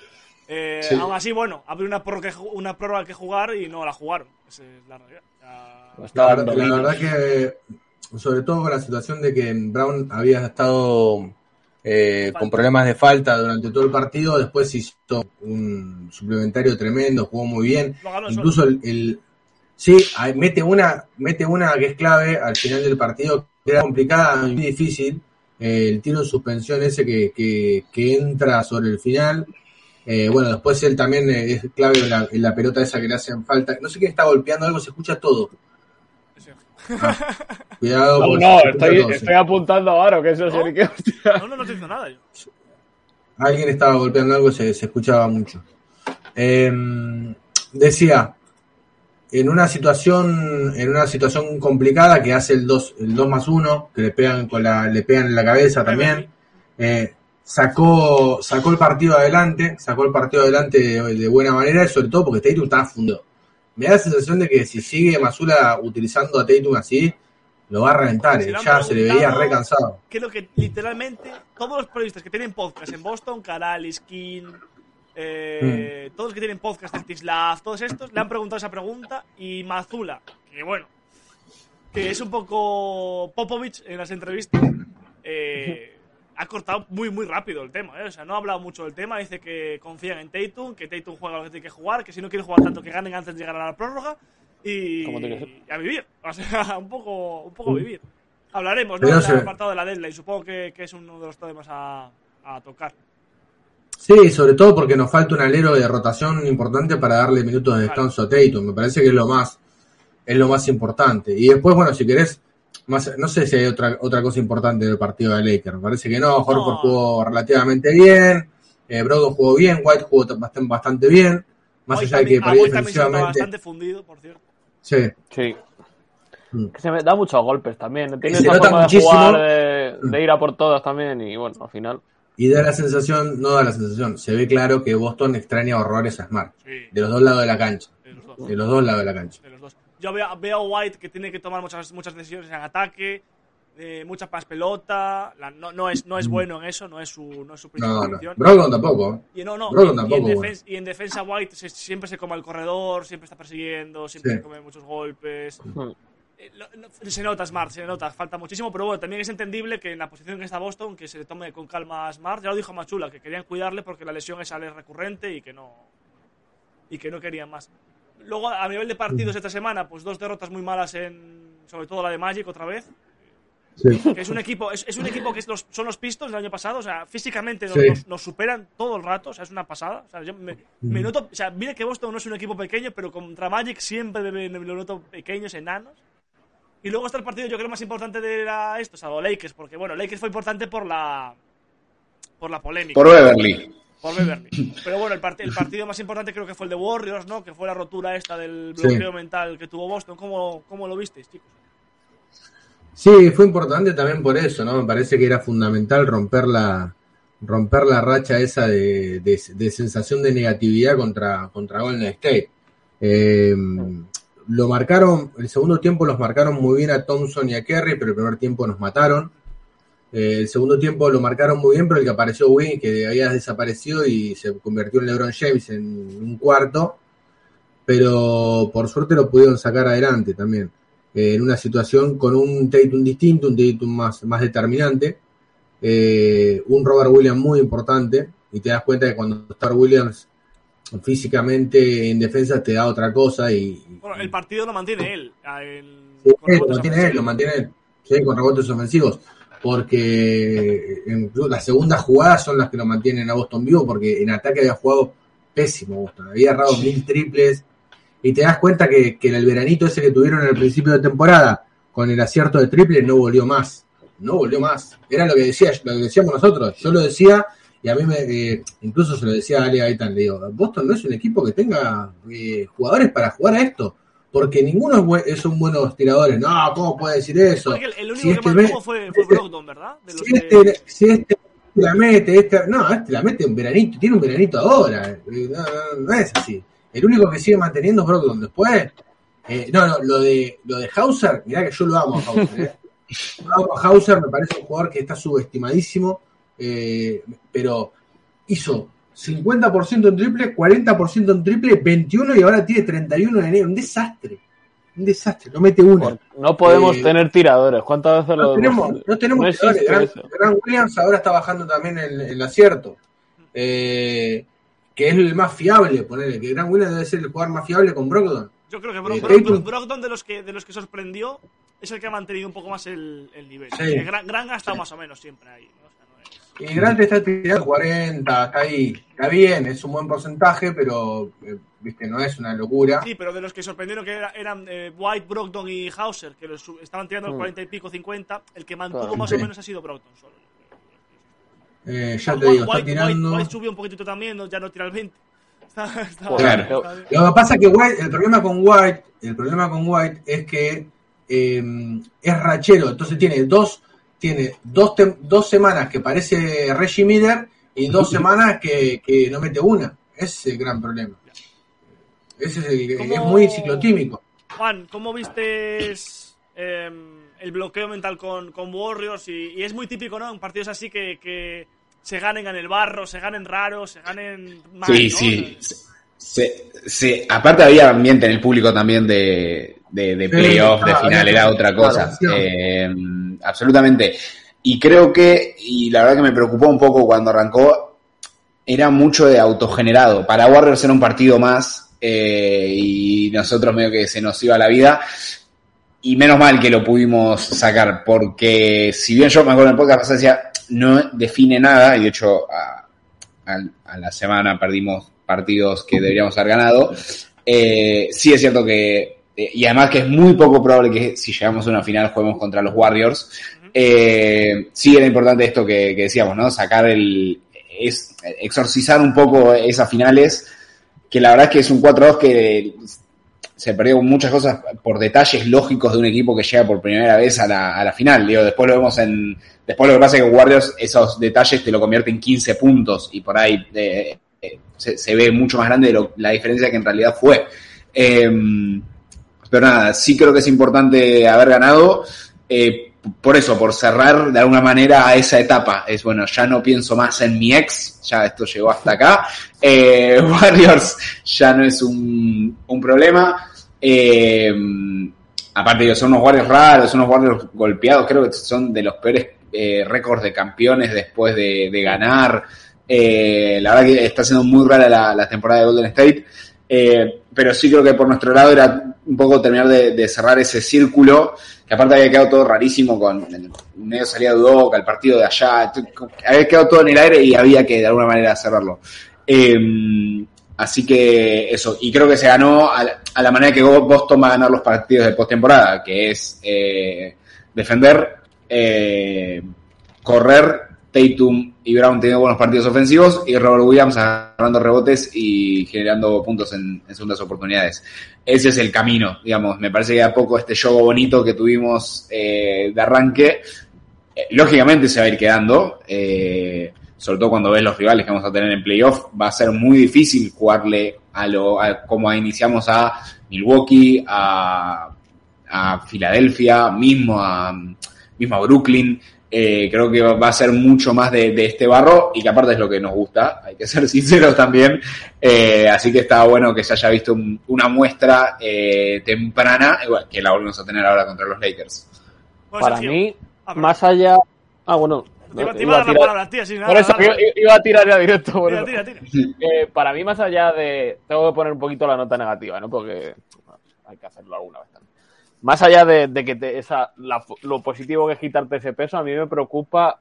Eh, Sí. Aún así, bueno, había una una prórroga que jugar y no la jugaron. Esa es la realidad. Ya- La, la verdad que, sobre todo con la situación de que Brown había estado eh, con problemas de falta durante todo el partido, después hizo un suplementario tremendo, jugó muy bien. Incluso el, el- sí, mete una, mete una que es clave al final del partido, que era complicada y muy difícil. eh, el tiro en suspensión ese que, que, que entra sobre el final. Eh, bueno, después él también eh, es clave en la, en la pelota esa que le hacen falta. No sé quién está golpeando algo, se escucha todo. Ah, cuidado. No, no, se estoy, estoy apuntando a Aro, que eso sí que hostia. No, no, no te hizo nada yo. Alguien estaba golpeando algo, se, se escuchaba mucho. Eh, decía, en una situación, en una situación complicada que hace el 2, el 2 más 1, que le pegan con la, le pegan en la cabeza también, eh, sacó, sacó el partido adelante, sacó el partido adelante de, de buena manera, y sobre todo porque Tatum estaba fundido. Me da la sensación de que si sigue Masula utilizando a Tatum así, lo va a reventar, Se eh, lo han ya se le veía preguntado. re cansado. Creo que literalmente todos los periodistas que tienen podcast en Boston, Caral, Skin, eh, todos los que tienen podcast en Tislav, todos estos, le han preguntado esa pregunta y Mazula, que bueno, que es un poco Popovich en las entrevistas, eh, ha cortado muy, muy rápido el tema. ¿eh? O sea, no ha hablado mucho del tema. Dice que confían en Tatum, que Tatum juega lo que tiene que jugar, que si no quiere jugar tanto, que ganen antes de llegar a la prórroga y, a vivir. O sea, un poco, un poco vivir. Hablaremos, ¿no? Del se- apartado de la deadline. Supongo que, que es uno de los temas a, a tocar. Sí, sobre todo porque nos falta un alero de rotación importante para darle minutos de descanso a Tatum. Me parece que es lo más, es lo más importante. Y después, bueno, si querés, más, no sé si hay otra, otra cosa importante del partido de Lakers. Me parece que no. Horford No. jugó relativamente bien. Eh, Brogdon jugó bien. White jugó bastante, bastante bien. Más Hoy allá de que nota defensivamente. bastante fundido, por cierto. Sí. Sí. Mm. Que se me da muchos golpes también. Tiene Se esa nota forma muchísimo. de jugar, de, de ir a por todas también. Y bueno, al final. Y da la sensación, no da la sensación, se ve claro que Boston extraña horrores a Smart. Sí. De los dos lados de la cancha. De los dos. De los dos lados de la cancha. de los dos. Yo veo, veo a White que tiene que tomar muchas, muchas decisiones en ataque, eh, mucha más pelota. la- no, no, es, no es bueno en eso, no es su, no es su principal No, no. función. Brogdon tampoco. Y no, no. Brogdon y- y, tampoco, en bueno. defen- y en defensa White se- siempre se come el corredor, siempre está persiguiendo, siempre Sí. se come muchos golpes. Hmm. Eh, lo- no- se nota Smart, se nota, falta muchísimo, pero bueno, también es entendible que en la posición que está Boston, que se le tome con calma a Smart, ya lo dijo Machula, que querían cuidarle porque la lesión es recurrente y que no y que no querían más. Luego, a nivel de partidos esta semana, pues dos derrotas muy malas en, sobre todo la de Magic otra vez, Sí. que es un equipo, es, es un equipo que es los- son los Pistons del año pasado, o sea, físicamente nos, Sí. nos- nos superan todo el rato, o sea, es una pasada. O sea, yo me, me noto, o sea, mira que Boston no es un equipo pequeño, pero contra Magic siempre me, me lo noto pequeños, enanos. Y luego está el partido, yo creo, más importante de la, esto, salvo Lakers, porque bueno, Lakers fue importante por la por la polémica. Por Beverly. Por Beverly. Pero bueno, el, part- el partido más importante creo que fue el de Warriors, ¿no? Que fue la rotura esta del Sí. bloqueo mental que tuvo Boston. ¿Cómo, cómo lo visteis, chicos? Sí, fue importante también por eso, ¿no? Me parece que era fundamental romper la, romper la racha esa de, de- de sensación de negatividad contra, contra Golden State. Eh, lo marcaron, el segundo tiempo los marcaron muy bien a Thompson y a Kerry, pero el primer tiempo nos mataron. Eh, el segundo tiempo lo marcaron muy bien, pero el que apareció Wing, que había desaparecido y se convirtió en LeBron James en un cuarto, pero por suerte lo pudieron sacar adelante también. Eh, en una situación con un Tatum distinto, un Tatum más, más determinante, eh, un Robert Williams muy importante, y te das cuenta que cuando está Williams físicamente en defensa te da otra cosa y, Bueno, el partido lo mantiene él. a- el- Sí, con lo mantiene él, lo mantiene él, sí, con rebotes ofensivos, porque en- las segundas jugadas son las que lo mantienen a Boston vivo, porque en ataque había jugado pésimo Boston, había errado mil triples, y te das cuenta que, que el veranito ese que tuvieron en el principio de temporada, con el acierto de triple, no volvió más, no volvió más, era lo que decía, lo que decíamos nosotros, yo lo decía, y a mí me, eh, incluso se lo decía a Ale Gaitán, le digo, Boston no es un equipo que tenga eh, jugadores para jugar a esto, porque ninguno es, son buenos tiradores. No, ¿cómo puede decir eso? El, el único Si este que ve- mantuvo fue, fue este- Brogdon, ¿verdad? De los si que- este, si este la mete, este, no, este la mete un veranito, tiene un veranito ahora. eh, No, no, no es así. El único que sigue manteniendo es Brogdon. Después, eh, no, no, lo de, lo de Hauser, mirá que yo lo amo a Hauser. eh. Amo a Hauser, me parece un jugador que está subestimadísimo, eh, pero hizo 50% en triple, 40% en triple, 21 y ahora tiene 31 en enero. Un desastre. Un desastre, no mete una. No podemos Eh, tener tiradores. ¿Cuántas veces No lo tenemos, hemos- no tenemos no tiradores. Grant Williams ahora está bajando también el, el acierto. Eh, que es el más fiable, ponerle, que Grant Williams debe ser el jugador más fiable con Brogdon. Yo creo que Bro- Eh, Bro- Brogdon de los que de los que sorprendió es el que ha mantenido un poco más el, el nivel. Sí. Gran, Gran ha estado más o menos siempre ahí. Grant está tirando 40, está ahí. Está bien, es un buen porcentaje, pero eh, viste, no es una locura. Sí, pero de los que sorprendieron que era- eran eh, White, Brogdon y Hauser, que los estaban tirando Mm. 40 y pico, 50, el que mantuvo Claro. más Sí. o menos ha sido Brogdon solo. Eh, ya te White, digo, está White- tirando. White subió un poquitito también, no- ya no tira el 20. Está, está- Claro. está bien. Lo que pasa es que White, el problema con White, el problema con White es que eh, es rachero, entonces tiene dos, tiene dos, tem- dos semanas que parece Reggie Miller y dos semanas que, que no mete una. Ese es el gran problema. Ese es, el- es muy ciclotímico. Juan, ¿cómo viste el bloqueo mental con, con Warriors? Y, y es muy típico, ¿no? En partidos así que, que se ganen en el barro, se ganen raros, se ganen mal, Sí, ¿no? sí. Se- se- aparte había ambiente en el público también de, de, de playoff, de final, era otra cosa. Eh, absolutamente. Y creo que, y la verdad que me preocupó un poco cuando arrancó, era mucho de autogenerado. Para Warriors era un partido más eh, y nosotros medio que se nos iba la vida. Y menos mal que lo pudimos sacar, porque si bien yo me acuerdo en el podcast decía, no define nada, y de hecho a, a- a la semana perdimos partidos que deberíamos haber ganado, eh, sí es cierto que, y además que es muy poco probable que si llegamos a una final juguemos contra los Warriors, eh, sí era importante esto que, que decíamos, ¿no? Sacar el, es, exorcizar un poco esas finales, que la verdad es que es un 4-2 que se perdió muchas cosas por detalles lógicos de un equipo que llega por primera vez a la, a la final. Digo, después lo vemos en. Después lo que pasa es que Warriors, esos detalles te lo convierte en 15 puntos y por ahí eh, eh, se, se ve mucho más grande de lo- la diferencia que en realidad fue. Eh, pero nada, sí creo que es importante haber ganado. eh, por eso, por cerrar de alguna manera a esa etapa. Es bueno, ya no pienso más en mi ex, ya esto llegó hasta acá. Eh, Warriors ya no es un, un problema. Eh, aparte, son unos Warriors raros, son unos Warriors golpeados. Creo que son de los peores eh, récords de campeones después de, ganar. La verdad que está siendo muy rara la, la temporada de Golden State. Pero sí creo que por nuestro lado era un poco terminar de, cerrar ese círculo, que aparte había quedado todo rarísimo con el medio salida de Udoca, el partido de allá, había quedado todo en el aire y había que de alguna manera cerrarlo. Eh, así que eso, y creo que se ganó a la, manera que Boston va ganar los partidos de postemporada, que es eh, defender, eh, correr, Tatum y Brown teniendo buenos partidos ofensivos y Robert Williams agarrando rebotes y generando puntos en, en segundas oportunidades. Ese es el camino, digamos. Me parece que a poco este juego bonito que tuvimos eh, de arranque, eh, lógicamente se va a ir quedando. eh, sobre todo cuando ves los rivales que vamos a tener en playoff, va a ser muy difícil jugarle a lo como iniciamos a Milwaukee, a, a Filadelfia, mismo a, mismo a Brooklyn. Eh, creo que va a ser mucho más de, de este barro y que aparte es lo que nos gusta, hay que ser sinceros también. Eh, así que está bueno que se haya visto un- una muestra eh, temprana, igual que la volvemos a tener ahora contra los Lakers. Para mí, más allá. Ah, bueno. Te iba, te iba iba a a dar la tirar- palabra a ti, así nada. Por eso nada. iba, iba a tirar ya directo. por Tira, eso. tira, tira. Eh, para mí, más allá de. Tengo que poner un poquito la nota negativa, ¿no? Porque hay que hacerlo alguna vez. Más allá de, que te- esa, la- lo positivo que es quitarte ese peso, a mí me preocupa,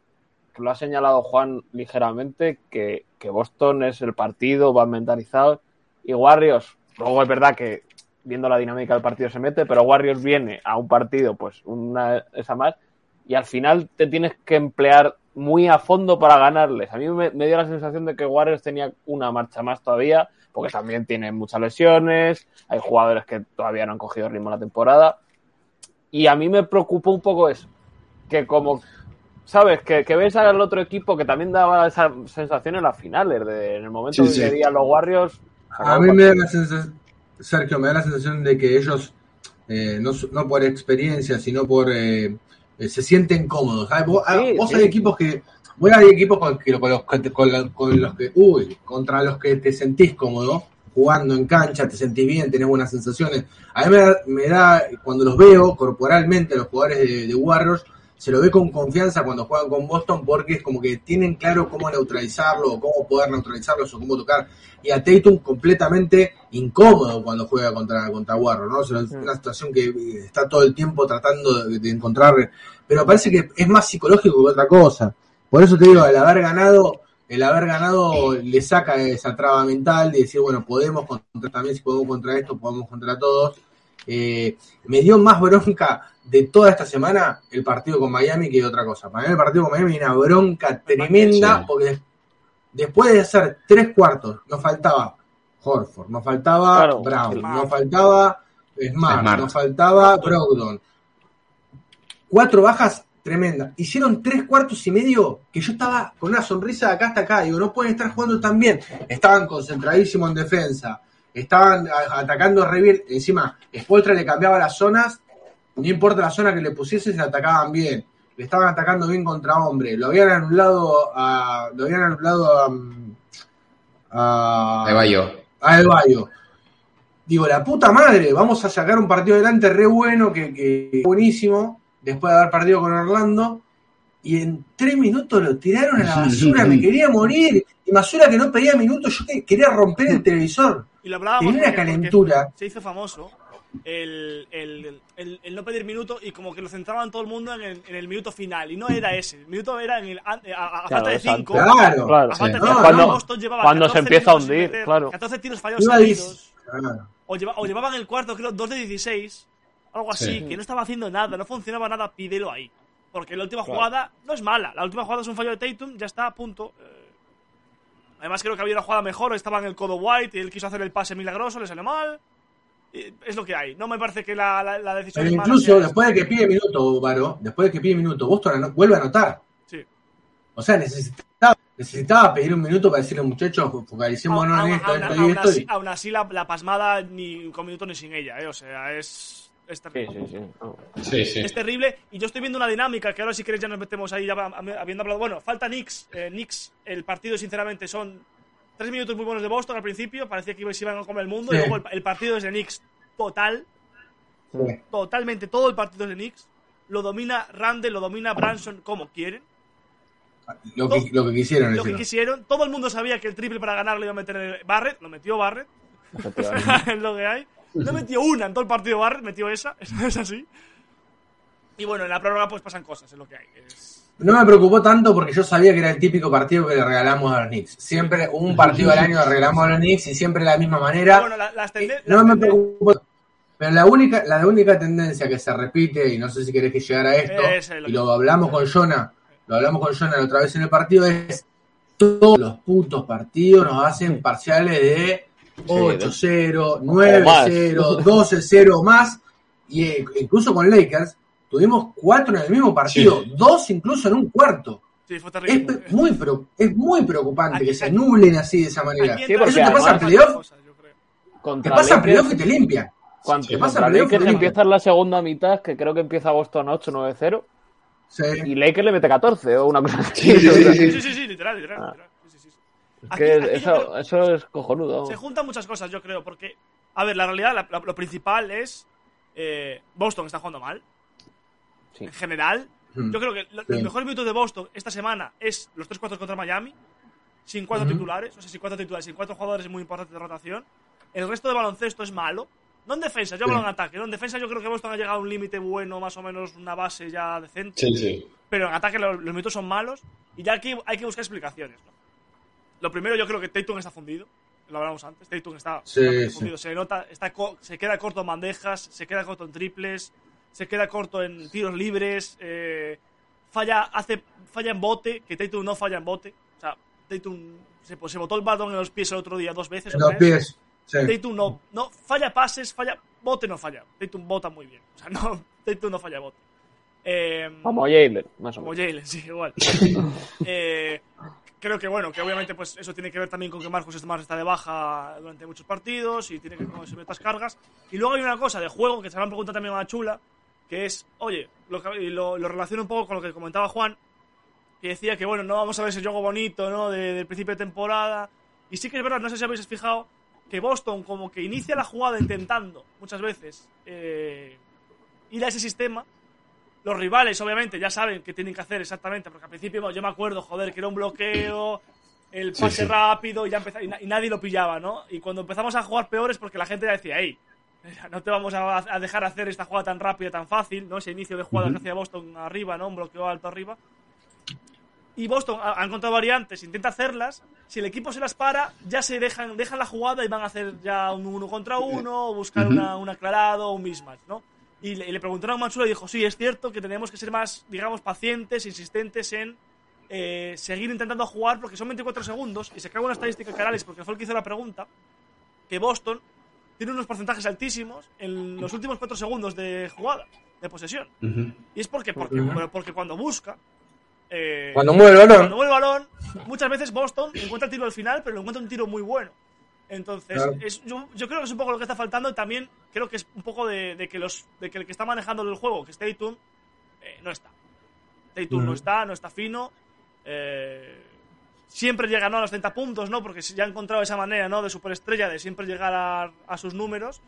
lo ha señalado Juan ligeramente, que, que Boston es el partido, va mentalizado, y Warriors, luego es verdad que viendo la dinámica del partido se mete, pero Warriors viene a un partido, pues una esa más, y al final te tienes que emplear muy a fondo para ganarles. A mí me, me dio la sensación de que Warriors tenía una marcha más todavía, porque también tiene muchas lesiones, hay jugadores que todavía no han cogido ritmo la temporada. Y a mí me preocupó un poco eso, que como, ¿sabes? Que, que ves al otro equipo que también daba esa sensación en las finales, de, en el momento Sí, que sí. los Warriors. A mí me da la sensación, Sergio, me da la sensación de que ellos, eh, no, por experiencia, sino por... eh, eh, se sienten cómodos. ¿sabes? Vos, ah, Sí, vos sí. hay equipos que... Vos hay equipos con, que- con los que, te- con la- con los que... Uy, contra los que te sentís cómodo, jugando en cancha, te sentís bien, tenés buenas sensaciones. A mí me da, me da cuando los veo corporalmente, los jugadores de, de Warriors, se lo ve con confianza cuando juegan con Boston porque es como que tienen claro cómo neutralizarlo o cómo poder neutralizarlos o cómo tocar. Y a Tatum completamente incómodo cuando juega contra, contra Warriors, ¿no? O sea, es una situación que eh, está todo el tiempo tratando de, de encontrar, pero parece que es más psicológico que otra cosa. Por eso te digo, el haber ganado, el haber ganado le saca esa traba mental de decir, bueno, podemos contra también, si podemos contra esto, podemos contra todos. Eh, me dio más bronca de toda esta semana el partido con Miami que otra cosa. Para mí el partido con Miami una bronca tremenda Sí. porque después de hacer tres cuartos nos faltaba Horford, nos faltaba Claro. Brown, Smart. nos faltaba Smart, Smart. nos faltaba Brogdon. Cuatro bajas tremendas. Hicieron tres cuartos y medio que yo estaba con una sonrisa de acá hasta acá. Digo, no pueden estar jugando tan bien. Estaban concentradísimos en defensa. Estaban a- atacando re bien. Encima, Spoltra le cambiaba las zonas. No importa la zona que le pusiese, se atacaban bien. Le estaban atacando bien contra hombre. Lo habían anulado a. Lo habían anulado a. A, De Bayo. a El Bayo. Digo, la puta madre, vamos a sacar un partido adelante re bueno, que, que buenísimo, después de haber perdido con Orlando. Y en tres minutos lo tiraron a la basura, me quería morir. Y Masura que no pedía minutos, yo que- quería romper el televisor. Y lo hablábamos Tenía una calentura. Se hizo famoso el, el, el- el no pedir minuto y como que lo centraban todo el mundo en el, en el minuto final. Y no era ese. El minuto era en el, a, a- a Claro, falta de. 5. Claro. Claro, A falta sí. de No, cinco, cuando, Boston llevaba cuando se 14 empieza a minutos hundir, meter, claro. 14 tiros fallados seguidos. Claro. O, lleva- o llevaban el cuarto, creo, 2 de 16. Algo así, Sí. que no estaba haciendo nada, no funcionaba nada, pídelo ahí. Porque la última Claro. jugada no es mala. La última jugada es un fallo de Tatum, ya está a punto. Eh, además, creo que había una jugada mejor. Estaba en el codo White y él quiso hacer el pase milagroso, le salió mal. Es lo que hay. No me parece que la, la, la decisión Pero mala incluso después de que pide minuto, Varo, después de que pide minuto, Boston vuelve a anotar. Sí. O sea, necesitaba, necesitaba pedir un minuto para decirle, muchachos, focalicémonos Aún- en esto, aún- esto y esto. así, y- aún así la, la pasmada ni con minutos ni sin ella, ¿eh? O sea, es, es Sí, terrible. sí, sí. Sí, sí. Es terrible y yo estoy viendo una dinámica que ahora si queréis ya nos metemos ahí ya habiendo hablado. Bueno, falta Knicks. Eh, Knicks, el partido sinceramente son tres minutos muy buenos de Boston al principio. Parecía que se iban a comer el mundo y luego el, el partido es de Knicks total. Sí. Totalmente todo el partido es de Knicks. Lo domina Randall, lo domina Branson como quieren. Lo que, lo que quisieron Lo que quisieron. Todo el mundo sabía que el triple para ganar lo iba a meter en Barrett. Lo metió Barrett. Es lo que hay. No metió una en todo el partido Barrett, metió esa. Es así. Y bueno, en la prórroga pues pasan cosas, es lo que hay. Es- No me preocupó tanto porque yo sabía que era el típico partido que le regalamos a los Knicks. Siempre un partido al año le regalamos a los Knicks y siempre de la misma manera. Bueno, la- tenden- no me preocupó. Pero la única, la única tendencia que se repite, y no sé si querés que llegara a esto, Es y lo hablamos con Jonah, lo hablamos con Jonah la otra vez en el partido, es todos los putos partidos nos hacen parciales de 8-0, 9-0, 12-0 o más, y eh, incluso con Lakers tuvimos cuatro en el mismo partido, dos incluso en un cuarto. Sí, fue Es muy, pro- es muy preocupante Aquí- que se nublen así de esa manera. Sí, Eso te pasa en además- playoff, te Contra pasa en Lakers- playoff y te limpia. Cuando ¿Qué pasa, playoff, Lakers Felipe? empieza la segunda mitad, que creo que empieza Boston 8-9-0, Sí. y Lakers le mete 14 o una cosa así. Sí, sí, sí, Sí, sí, sí, literal, literal. Ah. literal. Sí, sí, sí. es Aquí- que aquí yo eso, creo- eso es cojonudo. Se juntan muchas cosas, yo creo, porque, a ver, la realidad, la- la- lo principal es eh, Boston está jugando mal. Sí. En general, Mm. yo creo que lo- Sí. los mejores minutos de Boston esta semana es los 3-4 contra Miami, sin cuatro Ujú. titulares, o sea, sin cuatro titulares, sin cuatro jugadores muy importantes de rotación. El resto de baloncesto es malo. No en defensa, yo Sí. hablo en ataque. ¿no? En defensa yo creo que Boston ha llegado a un límite bueno, más o menos una base ya decente. Sí, sí. Pero en ataque los, los minutos son malos y ya aquí hay que buscar explicaciones. ¿no? Lo primero, yo creo que Tatum está fundido. Lo hablamos antes. Tatum está Sí, totalmente sí. fundido. Se nota, está co- se queda corto en bandejas, se queda corto en triples, se queda corto en tiros libres. eh, falla, hace, falla en bote, que Tatum no falla en bote. O sea, Tatum se, se botó el balón en los pies el otro día dos veces. o Los tres. pies. Sí. Tatum no, no falla pases, falla bote no falla. Tatum bota muy bien. O sea, no, Tatum no falla bote. Eh, Como Jalen, más o como menos. Jalen, sí, igual. Eh, creo que bueno, que obviamente pues eso tiene que ver también con que Marcus Smart está de baja durante muchos partidos y tiene que consumir estas cargas. Y luego hay una cosa de juego que se me han preguntado también a la chula, que es, oye, lo, lo, lo relaciono un poco con lo que comentaba Juan, que decía que bueno, no vamos a ver ese juego bonito, ¿no? De- del principio de temporada. Y sí que es verdad, no sé si habéis fijado, que Boston como que inicia la jugada intentando muchas veces eh, ir a ese sistema. Los rivales, obviamente, ya saben qué tienen que hacer exactamente, porque al principio yo me acuerdo, joder, que era un bloqueo, el pase sí. rápido, y ya empezaba, y, na- y nadie lo pillaba, ¿no? Y cuando empezamos a jugar peores, porque la gente ya decía, hey, no te vamos a, a dejar hacer esta jugada tan rápida, tan fácil, ¿no? Ese inicio de jugada que hacía Boston arriba, ¿no? Un bloqueo alto arriba. y Boston ha, ha encontrado variantes, intenta hacerlas. Si el equipo se las para, ya se dejan, dejan la jugada y van a hacer ya un uno contra uno, o buscar una, un aclarado, un mismatch, ¿no? Y le, y le preguntaron a Matsura y dijo, sí, es cierto que tenemos que ser más, digamos, pacientes, insistentes en eh, seguir intentando jugar porque son 24 segundos y se caga una estadística Canales porque fue el que hizo la pregunta que Boston tiene unos porcentajes altísimos en los últimos 4 segundos de jugada, de posesión. Y es porque, porque, bueno, porque cuando busca. eh, Cuando mueve el balón. Cuando mueve el balón, muchas veces Boston encuentra el tiro al final, pero encuentra un tiro muy bueno. Entonces, Claro. es- yo, yo creo que es un poco lo que está faltando y también creo que es un poco de, de que, los, de que el que está manejando el juego, que es Tatum, eh, no está. Tatum no Ujú. está, no está fino. eh, siempre llega ¿no? a los 30 puntos, ¿no? Porque ya ha encontrado esa manera, ¿no? De superestrella, de siempre llegar a, a sus números.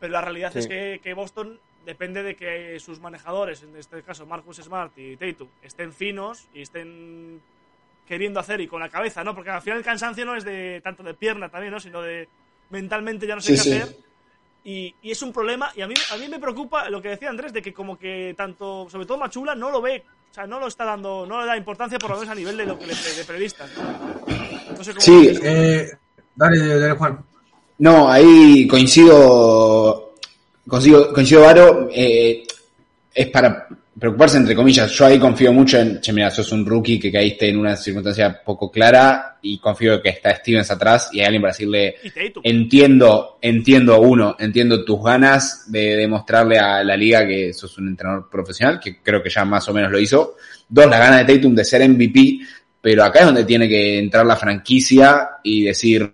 Pero la realidad Sí. es que, que Boston depende de que sus manejadores, en este caso Marcus Smart y Tatum, estén finos y estén queriendo hacer y con la cabeza, ¿no? Porque al final el cansancio no es de tanto de pierna también, ¿no? Sino de mentalmente ya no sé Sí, qué sí. hacer. Y, y es un problema. Y a mí, a mí me preocupa lo que decía Andrés, de que como que tanto, sobre todo Machula, no lo ve. O sea, no lo está dando, no le da importancia por lo menos a nivel de lo que le, de periodistas. ¿no? No sé cómo Sí. Eh, dale, dale, Juan. No, ahí coincido, coincido, coincido Varo, eh, es para preocuparse entre comillas. Yo ahí confío mucho en, che, mira, sos un rookie que caíste en una circunstancia poco clara y confío que está Stevens atrás y hay alguien para decirle, entiendo, entiendo uno, entiendo tus ganas de demostrarle a la liga que sos un entrenador profesional, que creo que ya más o menos lo hizo. Dos, la gana de Tatum de ser MVP, pero acá es donde tiene que entrar la franquicia y decir,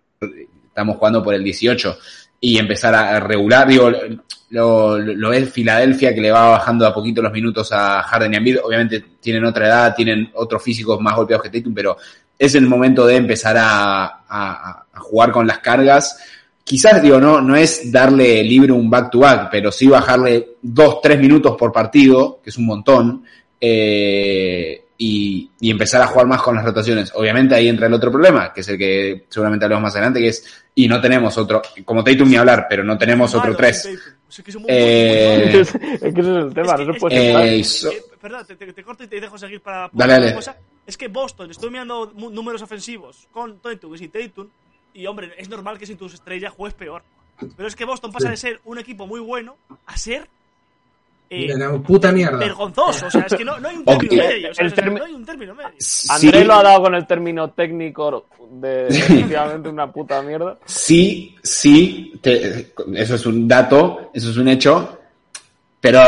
estamos jugando por el 18 y empezar a regular, digo, lo, lo es Filadelfia que le va bajando a poquito los minutos a Harden y Embiid, obviamente tienen otra edad, tienen otros físicos más golpeados que Tatum, pero es el momento de empezar a, a- a jugar con las cargas. Quizás, digo, no, no es darle libre un back-to-back, pero sí bajarle dos, tres minutos por partido, que es un montón, eh, y, y empezar a jugar más con las rotaciones. Obviamente ahí entra el otro problema, que es el que seguramente hablemos más adelante, que es, y no tenemos otro, como Tatum ni hablar, pero no tenemos otro Malo, tres. Tatum. O sea, que es un muy- Eh, muy es que ese es el tema, Es que- no se puede. Eh, eh, so- eh, perdón, te, te- te corto y te dejo seguir para Dale, dale. cosa. Es que Boston, estoy mirando números ofensivos con Tatum y sin Tatum. Y hombre, es normal que sin tus estrellas juegues peor. Pero es que Boston pasa Sí. de ser un equipo muy bueno a ser eh, puta mierda. vergonzoso. O sea, es que no, no hay un término medio. o sea, El es- termi- no hay un término medio. Andrés sí, lo ha dado con el término técnico de definitivamente una puta mierda. Sí, sí, te- eso es un dato, eso es un hecho, pero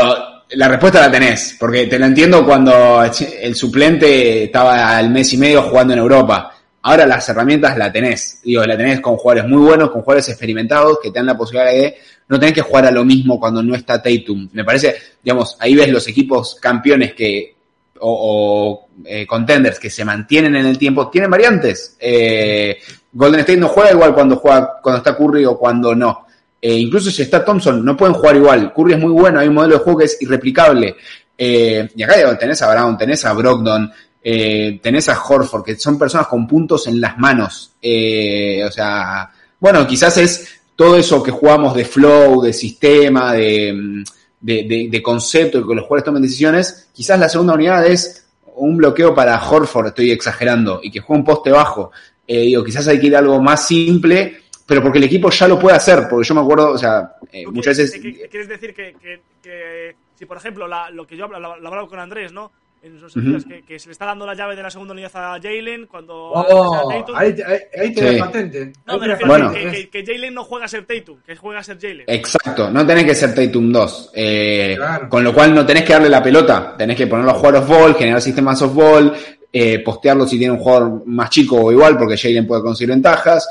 la respuesta la tenés, porque te lo entiendo cuando el suplente estaba al mes y medio jugando en Europa. Ahora las herramientas la tenés, digo, la tenés con jugadores muy buenos, con jugadores experimentados que te dan la posibilidad de no tener que jugar a lo mismo cuando no está Tatum. Me parece, digamos, ahí ves los equipos campeones que o, o, eh, contenders que se mantienen en el tiempo, tienen variantes. Eh, Golden State no juega igual cuando juega, cuando está Curry o cuando no. Eh, incluso si está Thompson, no pueden jugar igual. Curry es muy bueno, hay un modelo de juego que es irreplicable. Y acá tenés a Brown, tenés a Brogdon, eh, tenés a Horford, que son personas con puntos en las manos. Eh, o sea, bueno, quizás es todo eso que jugamos de flow, de sistema, de, de, de- de concepto, que los jugadores tomen decisiones. Quizás la segunda unidad es un bloqueo para Horford, estoy exagerando, y que juegue un poste bajo. Eh, digo, quizás hay que ir a algo más simple, pero porque el equipo ya lo puede hacer, porque yo me acuerdo, o sea, eh, ¿Tú muchas veces... ¿Quieres decir que, que- que si, por ejemplo, la- lo que yo hablo- lo, lo hablaba con Andrés, ¿no? En esos Ujú. sentidos, que, que se le está dando la llave de la segunda unidad a Jalen cuando. Oh, a Tatum. ahí, ahí, ahí tenés Sí. patente. No, me refiero Bueno. que, que, que Jalen no juega a ser Tatum, que juega a ser Jalen. Exacto, no tenés que ser Tatum 2. eh, Claro. Con lo cual no tenés que darle la pelota, tenés que ponerlo a jugar off-ball, generar sistemas off-ball, eh, postearlo si tiene un jugador más chico o igual, porque Jalen puede conseguir ventajas,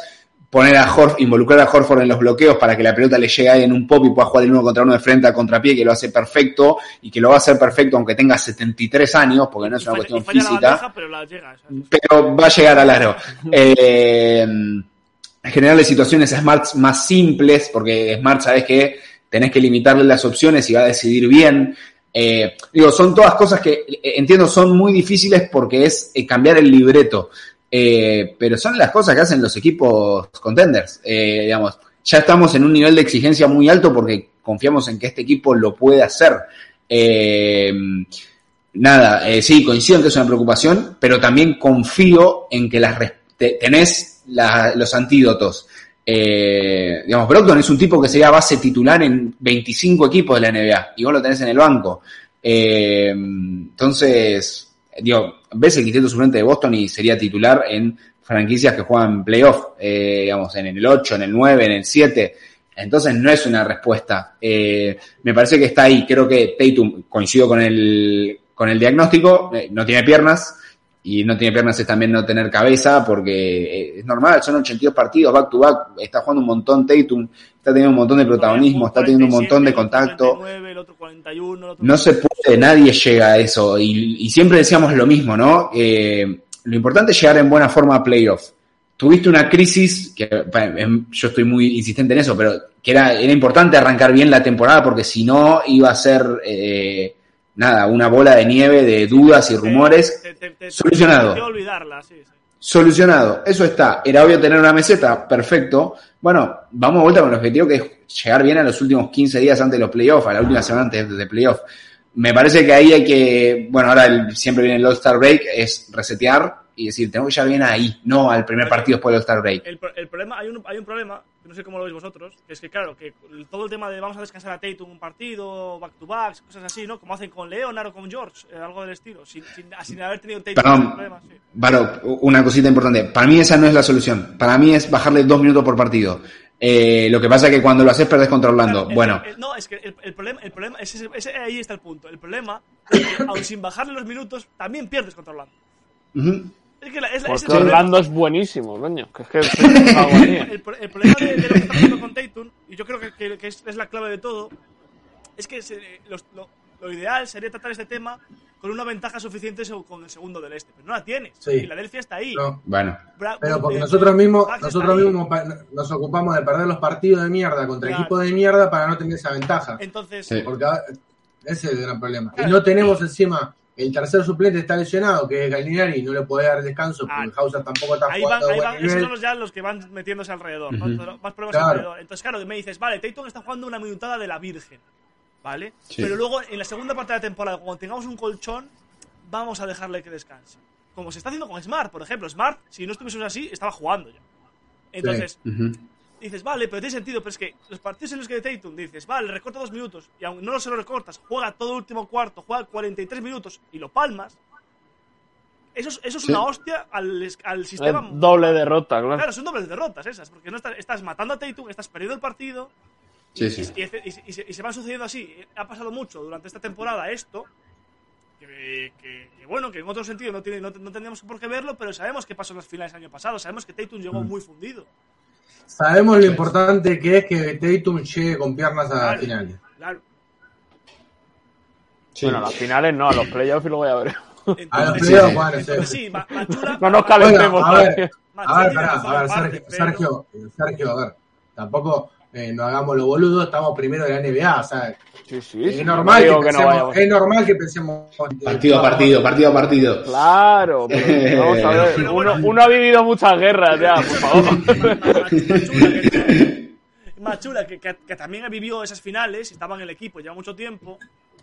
poner a Horford, involucrar a Horford en los bloqueos para que la pelota le llegue ahí en un pop y pueda jugar el uno contra uno de frente a contrapié, que lo hace perfecto y que lo va a hacer perfecto aunque tenga 73 años, porque no Y es una falla, cuestión la física bandeja, pero la llega. ¿sabes? pero va a llegar al aro. Eh, generarle situaciones a Smart más simples, porque Smart sabes que tenés que limitarle las opciones y va a decidir bien. Eh, digo, son todas cosas que eh, entiendo son muy difíciles porque es eh, cambiar el libreto. Eh, pero son las cosas que hacen los equipos contenders. Eh, digamos, ya estamos en un nivel de exigencia muy alto porque confiamos en que este equipo lo puede hacer. Eh, nada, sí, coincido en que es una preocupación, pero también confío en que las tenés los antídotos. Digamos, Brogdon es un tipo que sería base titular en 25 equipos de la NBA y vos lo tenés en el banco. Entonces, digo, ves el quinteto suplente de Boston y sería titular en franquicias que juegan playoff, eh, digamos, en el 8, en el 9, en el 7. Entonces no es una respuesta. Eh, me parece que está ahí. Creo que Tatum, coincido con el, con el diagnóstico, eh, no tiene piernas. Y no tiene piernas es también no tener cabeza, porque eh, es normal, son 82 partidos back to back, está jugando un montón Tatum, está teniendo un montón de protagonismo, está teniendo un montón de contacto. 49, el otro 41, el otro No se puede, nadie llega a eso. Y, y siempre decíamos lo mismo, ¿no? Eh, lo importante es llegar en buena forma a playoff. Tuviste una crisis, que em, yo estoy muy insistente en eso, pero que era, era importante arrancar bien la temporada porque si no iba a ser, eh, nada, una bola de nieve de dudas y rumores. Te- te- te- Solucionado. te olvidarla, sí, sí. Solucionado, eso está. Era obvio tener una meseta, perfecto. Bueno, vamos a vuelta con el objetivo que es llegar bien a los últimos 15 días antes de los playoffs, a la última semana antes de playoffs. Me parece que ahí hay que, bueno, ahora el- siempre viene el All-Star Break, es resetear y decir, tengo que llegar bien ahí, no al primer partido después del All-Star Break. El, el problema, hay un, hay un problema, que no sé cómo lo veis vosotros, que es que claro, que todo el tema de vamos a descansar a Tatum un partido, back to backs, cosas así, ¿no? Como hacen con Leonard o con George, eh, algo del estilo, sin, sin, sin haber tenido Tatum Perdón. problema, sí. Varo, una cosita importante. Para mí esa no es la solución. Para mí es bajarle dos minutos por partido. Eh, lo que pasa es que cuando lo haces perdés contra Orlando. Bueno, el- no, es que el, el problema, el problema es ese, ese- ahí está el punto. El problema es que, aun sin bajarle los minutos, también pierdes contra Orlando. ujú. Es que la- es, es el Porque problema. Orlando es buenísimo, coño. Que es que es una agonía. el, pro- el problema de, de lo que está haciendo con Tatum, y yo creo que, que- que es, es la clave de todo, es que se- los- lo, lo ideal sería tratar este tema con una ventaja suficiente con el segundo del este. Pero no la tienes. Sí. Filadelfia está ahí. No. bueno. Bra- Pero porque nosotros mismos, nosotros mismos nos ocupamos de perder los partidos de mierda contra Claro. equipos de mierda para no tener esa ventaja. Entonces, Sí. Porque ese es el gran problema. Y Claro. no tenemos encima, el tercer suplente está lesionado, que es Gallinari, y no le puede dar descanso porque Ah. Hauser tampoco está ahí van, jugando a ahí van, esos son los ya los que van metiéndose alrededor. Ujú. Todo- más pruebas Claro. alrededor. Entonces, claro, me dices, vale, Tatum está jugando una minutada de la Virgen, ¿vale? Sí. Pero luego, en la segunda parte de la temporada, cuando tengamos un colchón, vamos a dejarle que descanse. Como se está haciendo con Smart, por ejemplo. Smart, si no estuviésemos así, estaba jugando ya. Entonces, Ujú. Dices, vale, pero tiene sentido, pero es que los partidos en los que de Tatum dices, vale, recorta dos minutos, y aún no se lo recortas, juega todo el último cuarto, juega 43 minutos y lo palmas, eso es, eso es Sí. una hostia al, sistema. Doble derrota, claro. Claro, son dobles derrotas esas, porque no estás, estás matando a Tatum, estás perdiendo el partido. Sí, y, sí. y- y- y- y se, y se van sucediendo así. Ha pasado mucho durante esta temporada esto. Que, que- que bueno, que en otro sentido no, tiene, no, no tendríamos por qué verlo, pero sabemos qué pasó en las finales el año pasado. Sabemos que Tatum llegó Mm. muy fundido. Sabemos lo importante que es que Tatum llegue con piernas a Claro. finales. Claro. Bueno, a las finales no, a los playoffs y luego ya veremos. A los playoffs, sí, bueno, entonces sí. Machula. No nos calentemos. Bueno, a ver. A ver, pará, a ver, Sergio, Sergio, Sergio, a ver, tampoco eh, no hagamos lo boludo, estamos primero de la NBA, o sea, Sí, sí, es sí, normal que, no pensemos, es normal que pensemos Partido a partido, partido a partido. Claro, pero vamos a ver. Pero Uno, bueno. uno ha vivido muchas guerras ya, por favor. Machula, que, Machula, que, que- que también vivió esas finales, estaba en el equipo, lleva mucho tiempo.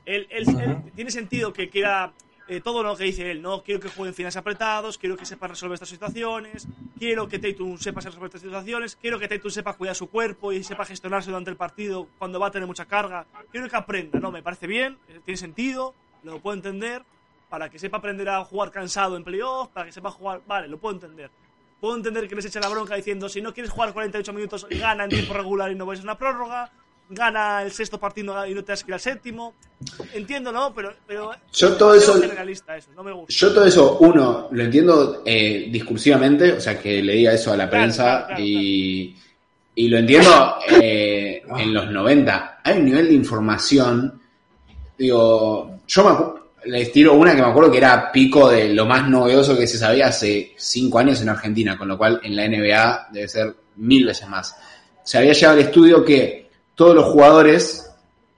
Él, él- él- tiene sentido que quiera eh, todo lo que dice él, ¿no? Quiero que jueguen finales apretados, quiero que sepa resolver estas situaciones, quiero que Tatum sepa resolver estas situaciones, quiero que Tatum sepa cuidar su cuerpo y sepa gestionarse durante el partido cuando va a tener mucha carga. Quiero que aprenda, ¿no? Me parece bien, eh, tiene sentido, lo puedo entender, para que sepa aprender a jugar cansado en playoff, para que sepa jugar, vale, lo puedo entender. Puedo entender que les eche la bronca diciendo, si no quieres jugar 48 minutos, gana en tiempo regular y no vais a una prórroga, gana el sexto partido y no te has que ir al séptimo. Entiendo, ¿no? Pero, pero Yo todo eso- generalista eso, no me gusta. Yo todo eso, uno, lo entiendo eh, discursivamente, o sea, que le diga eso a la Claro, prensa claro, claro, y, y lo entiendo eh, en los 90. Hay un nivel de información, digo, yo me les tiro una que me acuerdo que era pico de lo más novedoso que se sabía hace cinco años en Argentina, con lo cual en la NBA debe ser mil veces más. Se había llegado al estudio que todos los jugadores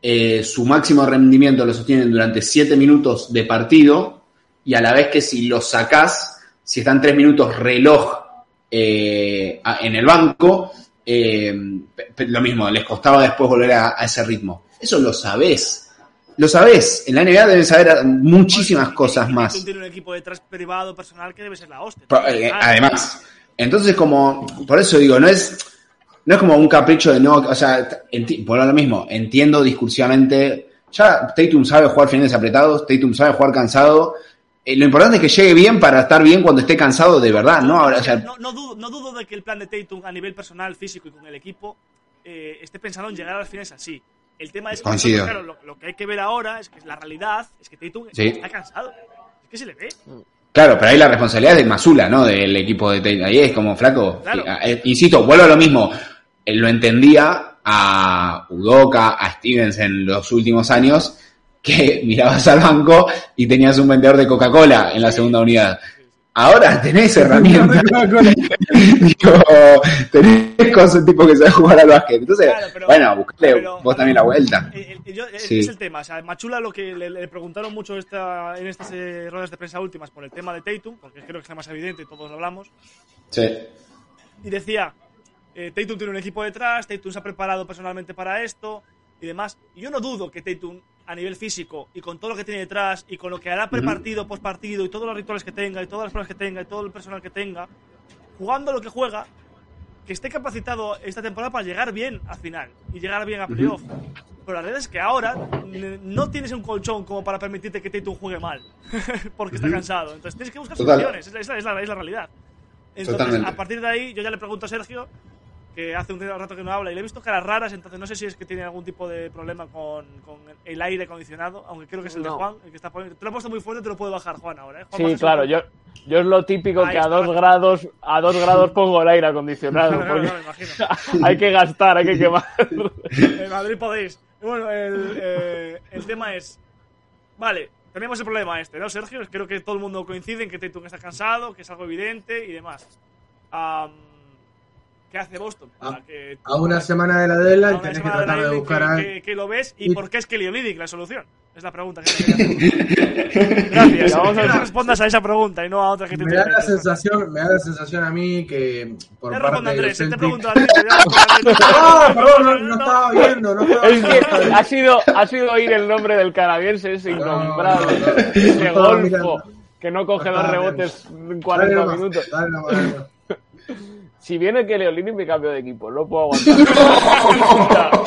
eh, su máximo rendimiento lo sostienen durante 7 minutos de partido y a la vez que si los sacás, si están 3 minutos reloj eh, en el banco, eh, lo mismo, les costaba después volver a, a ese ritmo. Eso lo sabés. lo sabés. En la NBA debes saber muchísimas cosas más. Tiene un equipo detrás privado, personal, que debe ser la hostia. Además, entonces como, por eso digo, no es, no es como un capricho de no, o sea, por lo mismo, entiendo discursivamente, ya Tatum sabe jugar finales apretados, Tatum sabe jugar cansado, eh, lo importante es que llegue bien para estar bien cuando esté cansado de verdad, ¿no? Ahora, o sea, no, no dudo, no dudo de que el plan de Tatum a nivel personal, físico y con el equipo eh, esté pensando en llegar a las finales así. El tema es que, claro, lo, lo que hay que ver ahora es que la realidad es que Tatum Sí. está cansado. Es que se le ve. Claro, pero ahí la responsabilidad es de Masula, ¿no? Del equipo de Tatum. Ahí es como flaco. Claro. Eh, insisto, vuelvo a lo mismo. Eh, Lo entendía a Udoka, a Stevens en los últimos años, que mirabas al banco y tenías un vendedor de Coca-Cola en la segunda unidad. Ahora tenés herramientas. Digo, tenés cosas tipo que sabe jugar al básquet. Entonces, Claro, pero- bueno, buscale pero- vos también la vuelta. Sí. Es el tema. O sea, Machula lo que le, le preguntaron mucho esta, en estas eh, ruedas de prensa últimas por el tema de Tatum, porque creo que es más evidente y todos lo hablamos. Sí. y decía, eh, Tatum tiene un equipo detrás, Tatum se ha preparado personalmente para esto y demás. Y yo no dudo que Tatum, a nivel físico y con todo lo que tiene detrás y con lo que hará prepartido, postpartido y todos los rituales que tenga y todas las pruebas que tenga y todo el personal que tenga, jugando lo que juega, que esté capacitado esta temporada para llegar bien al final y llegar bien a playoff. Pero la realidad es que ahora no tienes un colchón como para permitirte que Tatum juegue mal, porque está cansado. Entonces tienes que buscar soluciones, es la- es la- es la realidad. Entonces, Totalmente. a partir de ahí, yo ya le pregunto a Sergio, que hace un rato que no habla, y le he visto caras raras, entonces no sé si es que tiene algún tipo de problema con, con el aire acondicionado, aunque creo que es el de No. Juan, el que está poniendo. Te lo he puesto muy fuerte, te lo puedo bajar, Juan, ahora, ¿eh? Juan, Sí, claro, yo, yo es lo típico Ahí que a dos grados, a dos grados pongo el aire acondicionado. Porque claro, imagino. hay que gastar, hay que quemar. En Madrid podéis. Bueno, el, eh, el tema es. Vale, tenemos el problema este, ¿no, Sergio? Creo que todo el mundo coincide en que Tatum está cansado, que es algo evidente y demás. Am, ¿Qué hace Boston? Para que- A una semana de la a deadline tenés que de tratar de Lightning, buscar a... que- que lo ves y, y- por qué es Kelly Olynyk la solución. Es la pregunta que te quería hacer. Gracias. Vamos a a que ver. respondas a esa pregunta y no a otra que te Me da la sensación, me da la sensación a mí que por Te parte de Andrés, los te pregunto a Andrés. a. Ah, perdón, no, no estaba viendo, no estaba Es que ha sido, ha sido oír el nombre del canadiense, ese innombrable, no, no, no. ese golfo mirando. que no coge No dos rebotes en Dale 40 nomás, minutos. Si viene que Leolini me cambio de equipo, no puedo aguantar.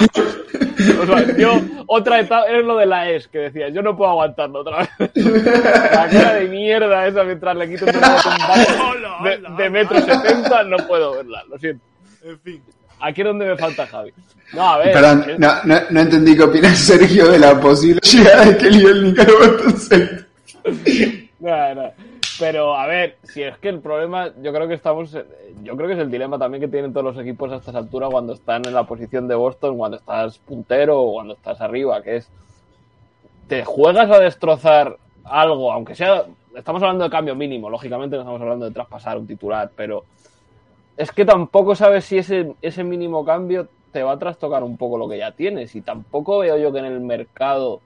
O sea, yo, otra etapa, es lo de la ES que decía, yo no puedo aguantarlo otra vez. La cara de mierda esa mientras le quito un de, de metro setenta, no puedo verla, lo siento. En fin. Aquí es donde me falta Javi. No, a ver. Perdón, es- no, no, no entendí qué opina Sergio de la posible llegada de Kelly Boston Celtics. No, no. Pero a ver, si es que el problema, yo creo que estamos, eh, yo creo que es el dilema también que tienen todos los equipos a estas alturas cuando están en la posición de Boston, cuando estás puntero o cuando estás arriba, que es, te juegas a destrozar algo, aunque sea, estamos hablando de cambio mínimo, lógicamente no estamos hablando de traspasar un titular, pero es que tampoco sabes si ese, ese mínimo cambio te va a trastocar un poco lo que ya tienes y tampoco veo yo que en el mercado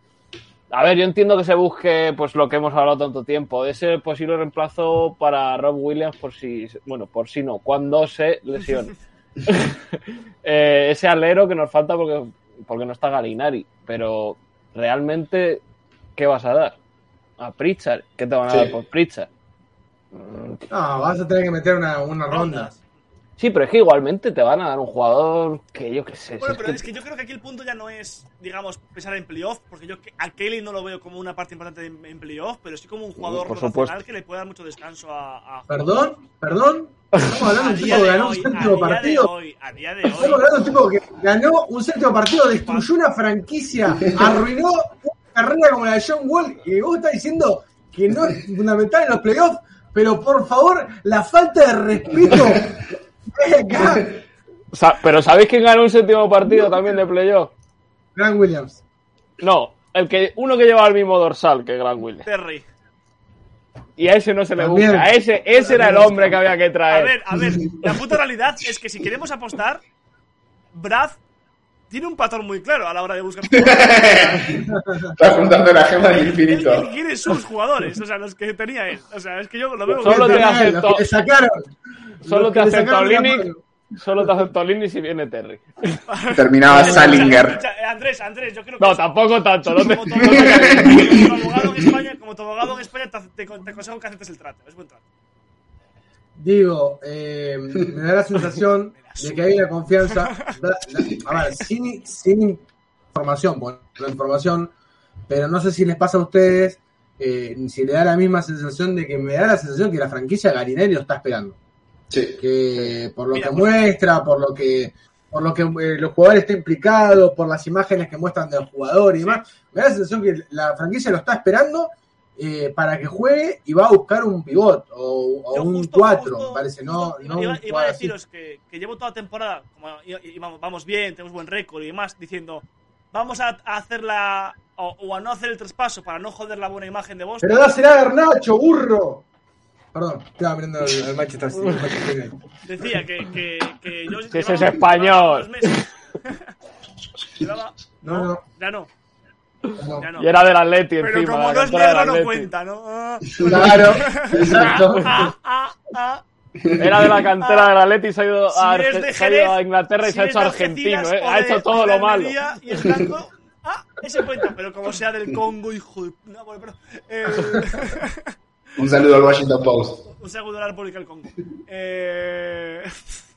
a ver, yo entiendo que se busque pues lo que hemos hablado tanto tiempo, ese posible reemplazo para Rob Williams por si, bueno, por si no, cuando se lesione. Eh, ese alero que nos falta porque, porque no está Galinari, pero realmente, ¿qué vas a dar? A Pritchard, ¿qué te van a Sí. dar por Pritchard? No, vas a tener que meter una, una ronda. Sí, pero es que igualmente te van a dar un jugador que yo qué sé. si Bueno, es pero que- es que yo creo que aquí el punto ya no es, digamos, pensar en playoff, porque yo que- a Kelly no lo veo como una parte importante en, en playoff, pero sí como un jugador por rotacional supuesto. que le puede dar mucho descanso a. a ¿Perdón? ¿Perdón? Estamos hablando de un tipo que ganó un hoy, séptimo día de partido. hoy, a día de Estamos hablando de un tipo que ganó un séptimo partido, destruyó una franquicia, arruinó una carrera como la de John Wall, y vos estás diciendo que no es fundamental en los playoffs, pero por favor, la falta de respeto. Pero ¿sabéis quién ganó un séptimo partido también de playoff? Grant Williams. No, el que uno que lleva el mismo dorsal que Grant Williams. Terry. Y a ese no se le También. busca. A ese, ese era el hombre que había que A traer. ver, a ver, la puta realidad es que si queremos apostar, Brad tiene un patrón muy claro a la hora de buscar. Está juntando la gema del infinito. él quiere sus jugadores, o sea, los que tenía él. O sea, es que yo lo veo Solo te acepto. Solo te acepto solo te hacen Tolini si viene Terry. Terminaba Salinger. Eh, Andrés, Andrés, yo creo que No, tampoco tanto. No te... como tu abogado, en España, como tu abogado en España te, te, te aconsejo que aceptes el trato. Es buen trato. Digo, eh, me da la sensación de que hay una confianza. a ver, sin, sin información, bueno, no información, pero no sé si les pasa a ustedes, eh, si le da la misma sensación de que me da la sensación que la franquicia Garinelli lo está esperando. Sí. Que por lo Mira, que pues- muestra, por lo que por lo que eh, los jugadores están implicados, por las imágenes que muestran del jugador y demás, me da la sensación que la franquicia lo está esperando eh, para que juegue y va a buscar un pivot o, un justo- 4, justo- parece, no, justo no iba, un iba a deciros que, que llevo toda la temporada, como y- y vamos, vamos bien, tenemos buen récord y demás, diciendo, vamos a, a hacerla o, o a no hacer el traspaso para no joder la buena imagen de Boston. Pero dásela a Garnacho, burro. Perdón, estaba mirando el, el Manchester City. Decía que, que, que yo Que ese es español. llevaba No, no. ya no, no. ya no. Y era del Atleti Pero encima. como la no es negro no cuenta, ¿no? Ah. Claro, exacto. Ah, ah, ah. Era de la cantera del Atleti y se ha ido, Si a, eres Arge- de se ha ido a Jerez, Inglaterra y si se ha hecho argentino. ¿eh? Ha hecho todo lo malo. Y blanco. Ah, ese cuenta, pero como sea del Congo, hijo de. No, bueno, pero, eh, Un saludo al Washington Post. un segundo de la República del Congo. Eh,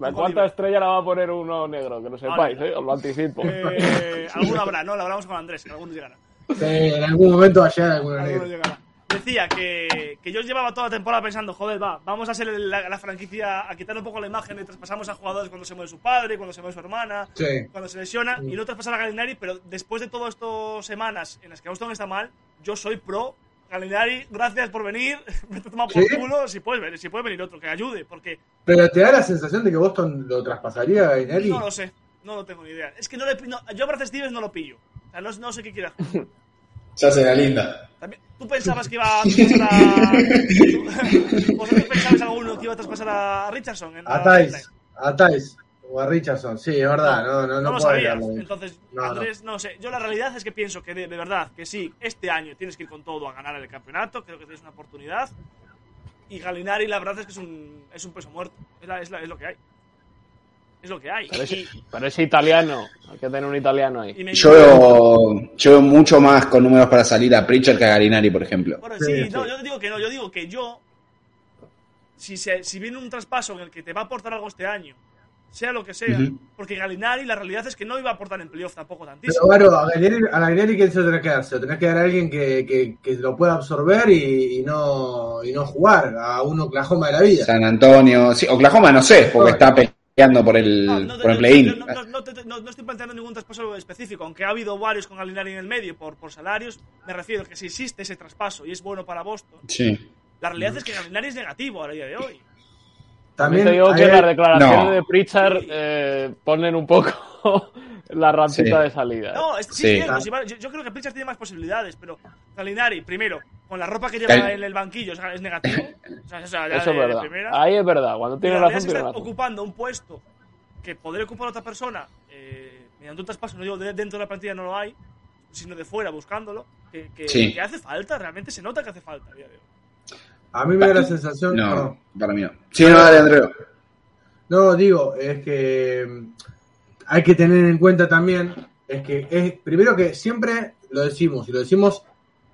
La cuarta estrella la va a poner uno negro, que lo sepáis, Vale. ¿eh? os lo anticipo. eh, alguno habrá, ¿no? Lo hablamos con Andrés, que alguno llegará. Sí, en algún momento va a llegar alguno llegará. Decía que, que yo llevaba toda la temporada pensando, joder, va, vamos a ser la, la franquicia, a quitar un poco la imagen y traspasamos a jugadores cuando se muere su padre, cuando se muere su hermana, Sí. cuando se lesiona, y no traspasar a Galinari, pero después de todas estas semanas en las que Boston está mal, yo soy pro. Galinari, gracias por venir. Me te toma por ¿Sí? culo. Si puedes, venir, si puede venir otro que ayude, porque Pero te da la sensación de que Boston lo traspasaría a Gainelli. no lo sé. No lo tengo ni idea. Es que no le, no, yo a Brad Stevens no lo pillo. O sea, no, no sé qué. Se hace la linda. También- ¿Tú pensabas que iba a traspasar a... ¿Vosotros pensabais alguno que iba a traspasar a Richardson? En A Thais, a Thais o a Richardson, sí, es verdad, no, no, no, No lo sabías. Entonces, No, no. Andrés, no. sé. Yo la realidad es que pienso que de, de verdad, que sí, este año tienes que ir con todo a ganar el campeonato. Creo que tienes una oportunidad. Y Galinari, la verdad es que es un, es un peso muerto. Es, la- es la- es lo que hay. Es lo que hay. Pero es, Y- pero es italiano. Hay que tener un italiano ahí. Yo veo, yo veo mucho más con números para salir a Pritchard que a Garinari, por ejemplo. Bueno, Sí, sí, no, sí. yo digo que no, yo digo que yo, si, se- si viene un traspaso en el que te va a aportar algo este año, sea lo que sea, Ujú. porque Galinari la realidad es que no iba a aportar en playoff tampoco Pero tantísimo. claro, a Gainelli, a Gainelli ¿quién se lo tenés que dar? Se lo tenés que dar a alguien que, que, que lo pueda absorber y, y no, y no jugar, a un Oklahoma de la vida. San Antonio, sí, Oklahoma no sé, porque está peleando por el, No, no, por el play-in. no, no- no te- no- no estoy planteando ningún traspaso específico, aunque ha habido varios con Galinari en el medio por, por salarios, me refiero que si existe ese traspaso y es bueno para Boston, Sí. la realidad es que Galinari es negativo a día de hoy. También También te digo hay- que las declaraciones No. de Pritchard eh, ponen un poco la rampita Sí. de salida. ¿eh? No, es, sí, Sí. es cierto, yo, yo creo que Pritchard tiene más posibilidades, pero Galinari, primero, con la ropa que lleva Gal- en el banquillo, o sea, es negativo. O sea, o sea, ya Eso es verdad. primera. Ahí es verdad. Cuando tiene la razón, tiene razón. ocupando un puesto que podría ocupar otra persona eh, mediante un traspaso, no digo de- dentro de la plantilla no lo hay, sino de fuera buscándolo, que, que- Sí. que hace falta, realmente se nota que hace falta a día de hoy. A mí me da la sensación. No, perdón. para mí no. Sí, no, dale, Andreu. No, digo, es que mm, hay que tener en cuenta también, es que es, primero que siempre lo decimos, y lo decimos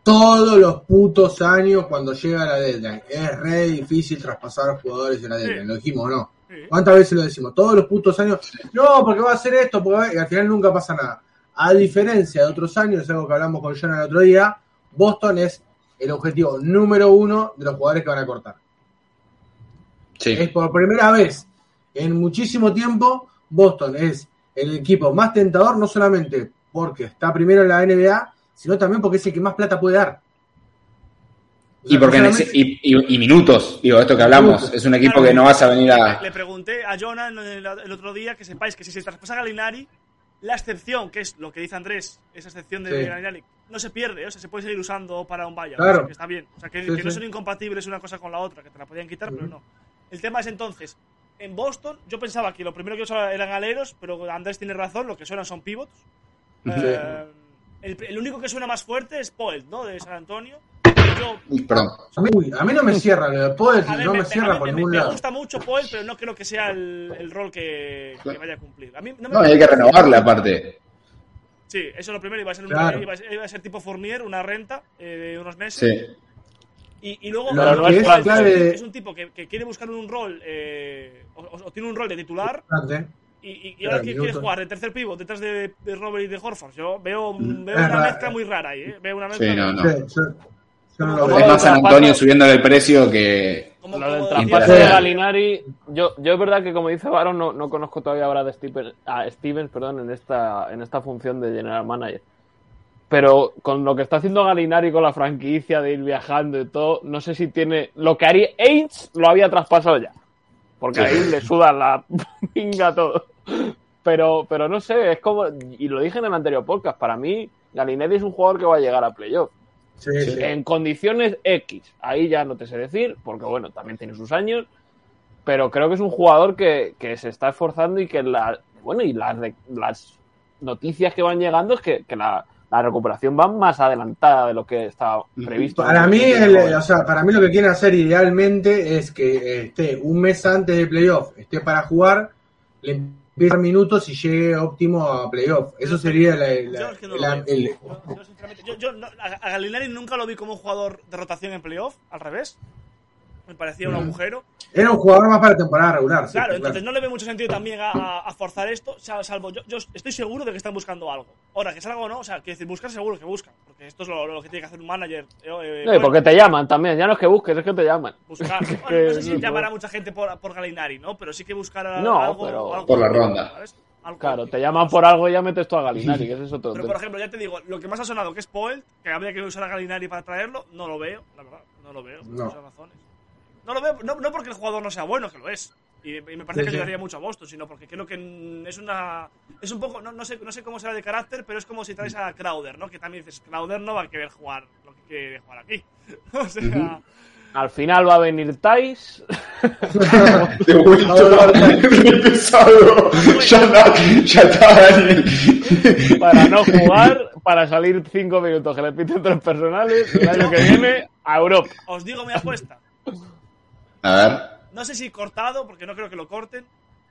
todos los putos años cuando llega la deadline. Es re difícil traspasar jugadores en la deadline, Sí. lo dijimos, ¿no? Sí. ¿Cuántas veces lo decimos? Todos los putos años, no, porque va a hacer esto, porque a-", y al final nunca pasa nada. A diferencia de otros años, es algo que hablamos con John el otro día, Boston es el objetivo número uno de los jugadores que van a cortar. Es Sí. por primera vez en muchísimo tiempo, Boston es el equipo más tentador, no solamente porque está primero en la NBA, sino también porque es el que más plata puede dar. O Y porque no nece- solamente- y, y- y minutos, digo, esto que hablamos, Minutos. es un equipo Claro, que no vas a venir a... Le pregunté a Jonah el, otro día que sepáis que si se traspasa a Galinari, la excepción, que es lo que dice Andrés, esa excepción de Sí. Galinari, no se pierde, o sea, se puede seguir usando para un vaya. Claro. o sea, que está bien. O sea, que, Sí, que no son incompatibles una cosa con la otra, que te la podían quitar, pero no. El tema es entonces, en Boston, yo pensaba que lo primero que usaba eran aleros, pero Andrés tiene razón, lo que suenan son pivots. Eh, el, el único que suena más fuerte es Poel, ¿no? De San Antonio. yo Uy, perdón. A mí no me cierra lo de Poel, no me, me cierra por me- ningún me lado. gusta mucho Poel, pero no creo que sea el, el rol que, que vaya a cumplir. A mí no me No, y hay que renovarle aparte. Sí, eso es lo primero. Iba a ser, un- iba a ser, iba a ser tipo Fournier, una renta eh, de unos meses. Sí. Y, y luego es, es clave- es un tipo que, que quiere buscar un rol eh, o, tiene un rol de titular Importante. y, y- y Claro, ahora quiere jugar de tercer pivot detrás de, de Robert y de Horford. Yo veo, veo Es una mezcla muy rara ahí. ¿eh? Veo una mezcla Sí, no, muy- no. Sí, yo, yo no lo Como Es veo. más San Antonio subiéndole el precio que. Como- Lo del traspaso de Galinari, yo, yo es verdad que como dice Baron, no, no conozco todavía ahora de Steven, a Stevens perdón, en esta, en esta función de general manager. Pero con lo que está haciendo Galinari con la franquicia de ir viajando y todo, no sé si tiene. Lo que haría Ainge lo había traspasado ya. Porque ahí le suda la pinga todo. Pero, pero no sé, es como. Y lo dije en el anterior podcast, para mí, Galinari es un jugador que va a llegar a playoff Sí, sí. en condiciones X. Ahí ya no te sé decir, porque bueno, también tiene sus años, pero creo que es un jugador que, que se está esforzando y que la, bueno, y las, de- las noticias que van llegando es que, que la, la recuperación va más adelantada de lo que estaba previsto. Para mí, el- o sea, para mí lo que quieren hacer idealmente es que eh, esté un mes antes de playoff, esté para jugar, le empiezan minutos y llegue óptimo a playoff. Eso sería la- la- Yo es que no lo la- veo. el, Yo, yo, sinceramente, yo- yo no- a a Galinari nunca lo vi como un jugador de rotación en playoff, al revés. Me parecía un agujero. era un jugador más para temporada regular. sí, Claro, entonces no le ve mucho sentido también a, forzar esto, sal- salvo yo, yo estoy seguro de que están buscando algo. Ahora, que salga o no, o sea, que decir, buscar seguro que buscan, porque esto es lo, lo que tiene que hacer un manager. eh, eh, No, y bueno, porque te llaman también, ya no es que busques, es que te llaman. buscar. Bueno, no sé si llamar a mucha gente por, por Galinari, ¿no? Pero sí que buscar a- No, algo, pero- algo- Por la ronda. ¿sabes? Algo- Claro, te llaman por algo y ya metes tú a Galinari, que es otro Pero tema. por ejemplo, ya te digo, lo que más ha sonado que es Poel, que habría que usar a Galinari para traerlo, no lo veo, la verdad, no lo veo, por No. muchas razones. No lo veo, no, no porque el jugador no sea bueno, que lo es. Y, y me parece Sí, que sí. ayudaría mucho a Boston, sino porque creo que es una. Es un poco. No, no sé, no sé cómo será de carácter, pero es como si traes a Crowder, ¿no? Que también dices, Crowder no va a querer jugar lo que quiere jugar aquí. o sea. Al final va a venir Thais, De vuelta. Ya está, ya está, Daniel. para no jugar, para salir cinco minutos que le piten tres personales el año que viene a Europa. Os digo mi apuesta. A ver. No sé si cortado, porque no creo que lo corten.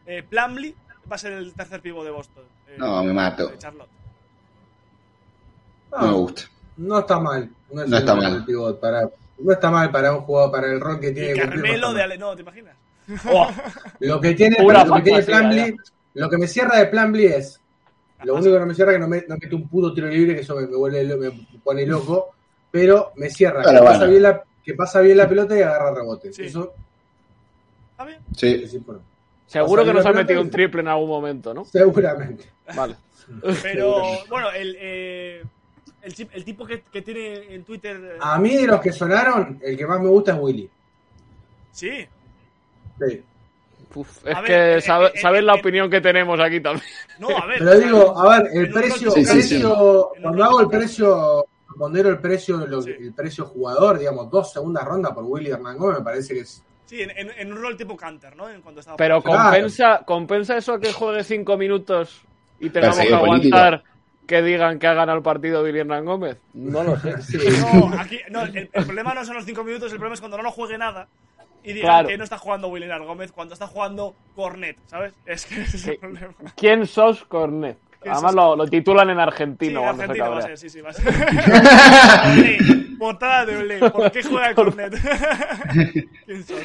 Eh, Plumlee va a ser el tercer pivo de Boston. eh, No, me mato. de Charlotte. No me gusta. No está mal. No, es No está mal pivot para, no está mal para un jugador, para el rol que tiene Y Carmelo de. Ale. No, ¿te imaginas? Oh, Lo que tiene, lo que tiene Plumlee- lo que me cierra de Plumlee es lo único que no me cierra es que no, me, no mete un puto tiro libre, que eso me, me vuelve me pone loco, pero me cierra, Pero que, pasa bueno. bien la, que pasa bien la pelota y agarra rebote. Sí. Eso ¿Está bien? Sí. es seguro que nos ha la metido un triple en algún momento, ¿no? Seguramente. Vale. Pero, bueno, el, eh, el, chip- el tipo que, que tiene en Twitter. A mí de los que sonaron, el que más me gusta es Willy. Sí. Sí. Uf, es A ver, que eh, sabe- eh, sabes eh, la eh, opinión que tenemos aquí también. No, a ver. Pero digo, a ver, el precio, Sí, sí, sí. precio En un cuando hago el precio, pondero el precio, lo- Sí. el precio jugador, digamos, dos segundas rondas por Willy Hernán Gómez, me parece que es. Sí, en, en- en un rol tipo Canter, ¿no? En cuando estaba Pero Claro. compensa, compensa eso a que juegue cinco minutos y tengamos que aguantar que digan que ha ganado el partido Billy Hernán Gómez. No lo sé. No, aquí, no el, el problema no son los 5 minutos, el problema es cuando no lo juegue nada y digan Claro. que no está jugando William Gómez cuando está jugando Cornet, ¿sabes? Es que ese es el problema. ¿Quién sos Cornet? ¿Quién Además lo, lo titulan en Sí, argentino cuando se Argentina va a ser, sí, sí, va a ser. Olé, Portada de Olé, ¿por qué juega Cornet? ¿Quién sos?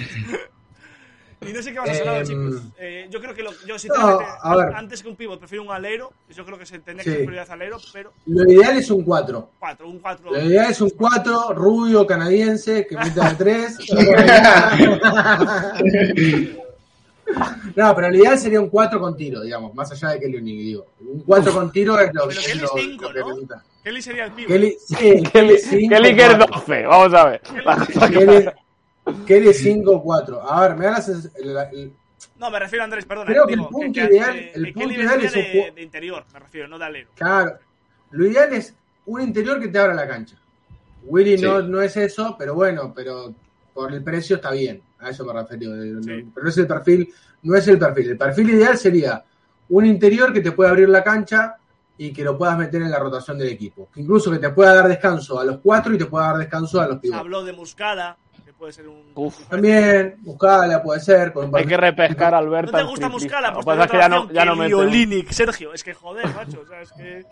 Y no sé qué vas a sonar, Em, chicos. Eh, yo creo que lo, yo sinceramente, ver. antes que un pivot, prefiero un alero. Yo creo que se tendría Sí. que ser prioridad alero, pero Lo ideal es un 4. 4, un 4. Lo ideal es un 4, rubio, canadiense, que meta de 3. no, pero lo ideal sería un 4 con tiro, digamos, más allá de Kelly Olynyk, digo. Un 4 con tiro es lo, Pero es Kelly lo- es 5, lo que ¿no? necesita. Kelly sería el pivot. Kelly, sí, Kelly, Kelly 5, Kelly que es 4. 12, vamos a ver. Kelly, Kelly 5, 4. A ver, me da la el- No, me refiero a Andrés, perdón. Creo que digo, el punto que, ideal- eh, el que punto ideal es un de, de interior, me refiero, no de alero. Claro. Lo ideal es un interior que te abra la cancha. Willy Sí. no, no es eso, pero bueno, pero por el precio está bien. A eso me refiero. No- Sí. Pero no es el perfil, no es el perfil. El perfil ideal sería un interior que te pueda abrir la cancha y que lo puedas meter en la rotación del equipo. Que incluso que te pueda dar descanso a los cuatro y te pueda dar descanso a los Se pivotes. habló de Muscala, que puede ser un. Uf. También, buscala, puede ser. Con un Hay que repescar a ¿No Alberta. te gusta. Muscala? Pues es que ya no, ya no mete. Olinic, Sergio. Es que joder, macho. O sea, es que. Eh,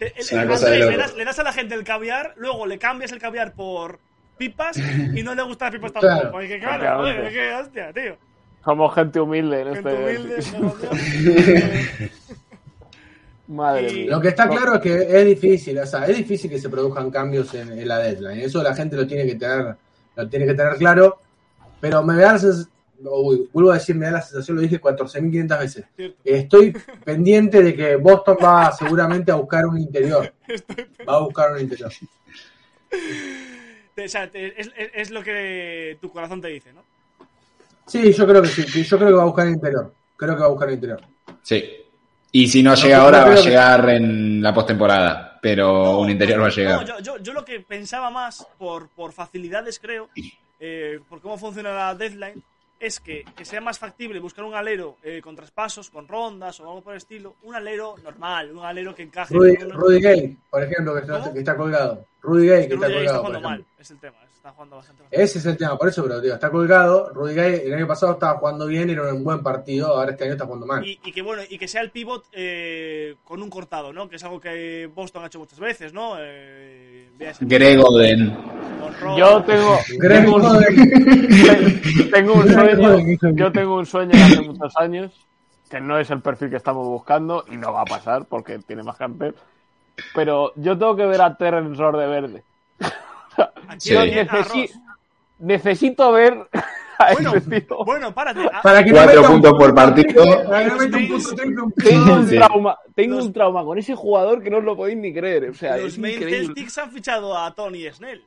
eh, de Andrés, le, locos. das, le das a la gente el caviar, luego le cambias el caviar por pipas y no le gustan las pipas tampoco. Claro. Porque claro, que hostia, tío. Somos gente humilde en Gente este. humilde. Madre mía. Lo que está claro es que es difícil, o sea, es difícil que se produzcan cambios en, en la deadline. Eso la gente lo tiene que tener, lo tiene que tener claro. Pero me da la sensación, uy, vuelvo a decir, me da la sensación, lo dije 14.500 veces. Cierto. Estoy pendiente de que Boston va seguramente a buscar un interior. Va a buscar un interior. Te- o sea, te- es, es- es lo que tu corazón te dice, ¿no? Sí, yo creo que sí, yo creo que va a buscar el interior. Creo que va a buscar el interior. Sí. Y si no llega no ahora, va a que- llegar en la postemporada. Pero No, un interior va a no, llegar. yo, yo, yo lo que pensaba más, por, por facilidades creo, eh, por cómo funciona la deadline, es que, que sea más factible buscar un alero eh, con traspasos, con rondas o algo por el estilo, un alero normal, un alero que encaje. Rudy, Gay, por ejemplo, que está, ¿Cómo? que está colgado. Rudy Gay, Es que que Rudy está colgado, jugando mal, es el tema, está jugando bastante. Ese es el tema, por eso, pero digo, está colgado. Rudy Gay el año pasado estaba jugando bien, era un buen partido, ahora este año está jugando mal. Y, y que bueno, y que sea el pivot eh, con un cortado, ¿no? Que es algo que Boston ha hecho muchas veces, ¿no? Eh, con Ross. Yo tengo, Greg tengo, un, Oden. tengo un Greg sueño. Oden, Yo tengo un sueño de hace muchos años que no es el perfil que estamos buscando y no va a pasar porque tiene más gente. Pero yo tengo que ver a Terrence de verde. Sí. Necesi- necesito ver a Bueno, ese tío. bueno, párate. Ah, Para que no Cuatro un puntos punto por partido. no un un Tengo un trauma, tengo Los- un trauma con ese jugador que no os lo podéis ni creer. O sea, los increíble. Celtics han fichado a Tony Snell.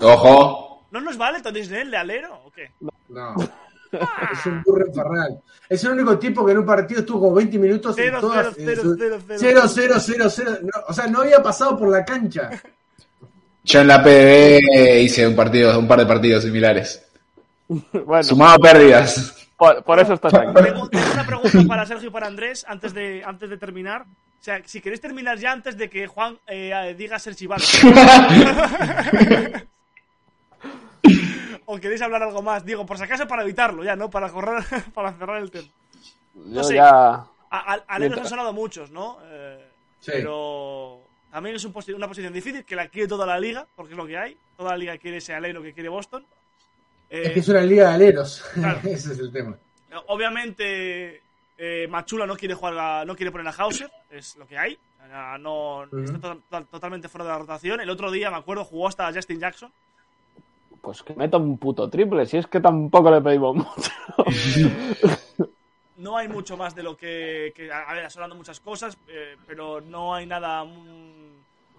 Ojo. ¿No nos vale Tony Snell de alero o qué? No. Es un burro infernal. Es el único tipo que en un partido estuvo como 20 minutos Cero, en todas. cero, en cero, su- cero, cero. cero, cero, cero, cero. No, o sea, no había pasado por la cancha. Yo en la PDB hice un partido, un par de partidos similares. Bueno, Sumado pérdidas. por, por eso estás aquí. Una pregunta para Sergio y para Andrés antes de, antes de terminar. O sea, si queréis terminar ya antes de que Juan eh, diga ser chivado. o queréis hablar algo más, digo, por si acaso para evitarlo, ya, ¿no? Para correr, para cerrar el tema. Yo sé. ya. A, a- aleros han sonado muchos, ¿no? Eh, Sí. Pero también es un posi- una posición difícil que la quiere toda la liga, porque es lo que hay. Toda la liga quiere ese alero que quiere Boston. Eh, Es que es una liga de aleros. Claro. Ese es el tema. Obviamente, eh, Machula no quiere jugar a- no quiere poner a Hauser, es lo que hay. O sea, no, está to- to- totalmente fuera de la rotación. El otro día, me acuerdo, jugó hasta Justin Jackson. Pues que meta un puto triple, si es que tampoco le pedimos mucho. Eh, no hay mucho más de lo que. que- a ver, sonando muchas cosas, eh, pero no hay nada. mm,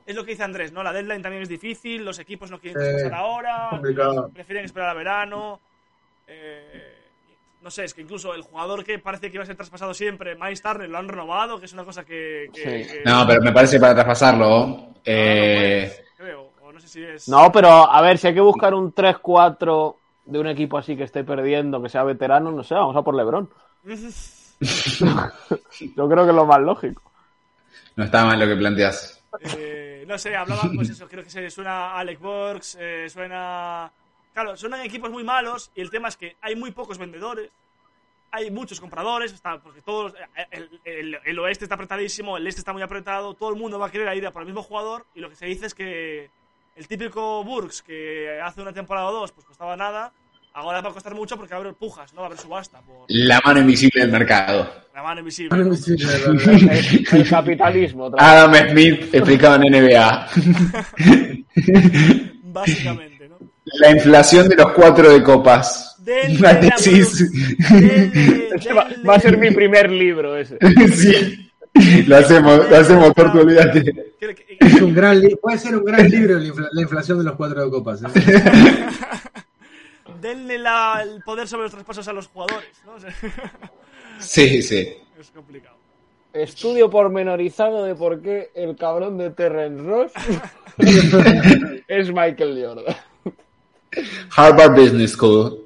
es lo que dice Andrés, ¿no? La deadline también es difícil, los equipos no quieren traspasar ahora, complicado. prefieren esperar a verano. eh, no sé, es que incluso el jugador que parece que iba a ser traspasado siempre, Miles Turner, lo han renovado, que es una cosa que. que- Sí. que- No, pero me parece para traspasarlo. Eh, pues, creo, o no sé si es. No, pero a ver, si hay que buscar un 3-4 de un equipo así que esté perdiendo, que sea veterano, no sé, vamos a por Lebron. Yo creo que es lo más lógico. no está mal lo que planteas. Eh, no sé, hablaban, pues eso, creo que se suena a Alec Burks, eh, suena. Claro, suenan equipos muy malos y el tema es que hay muy pocos vendedores, hay muchos compradores, está, porque todos. eh, El, el- el oeste está apretadísimo, el este está muy apretado, todo el mundo va a querer ir a por el mismo jugador y lo que se dice es que el típico Burks que hace una temporada o dos pues costaba nada, ahora va a costar mucho porque va a haber pujas, ¿no? Va a haber subasta por La mano invisible del mercado. la mano invisible. la verdad. El, el capitalismo. Adam Smith explicado en NBA. Básicamente, ¿no? La inflación de los cuatro de copas. Una la tesis. Ese va, a ser mi primer libro ese. sí. Lo hacemos, lo hacemos, Torto, olvídate. Es un gran puede ser un gran libro la inflación de los cuatro de copas. ¿eh? Denle la- el poder sobre los traspasos a los jugadores, ¿no? O sea, Sí, sí. es complicado. Estudio pormenorizado de por qué el cabrón de Terrence Ross es Michael Jordan. Harvard Business School.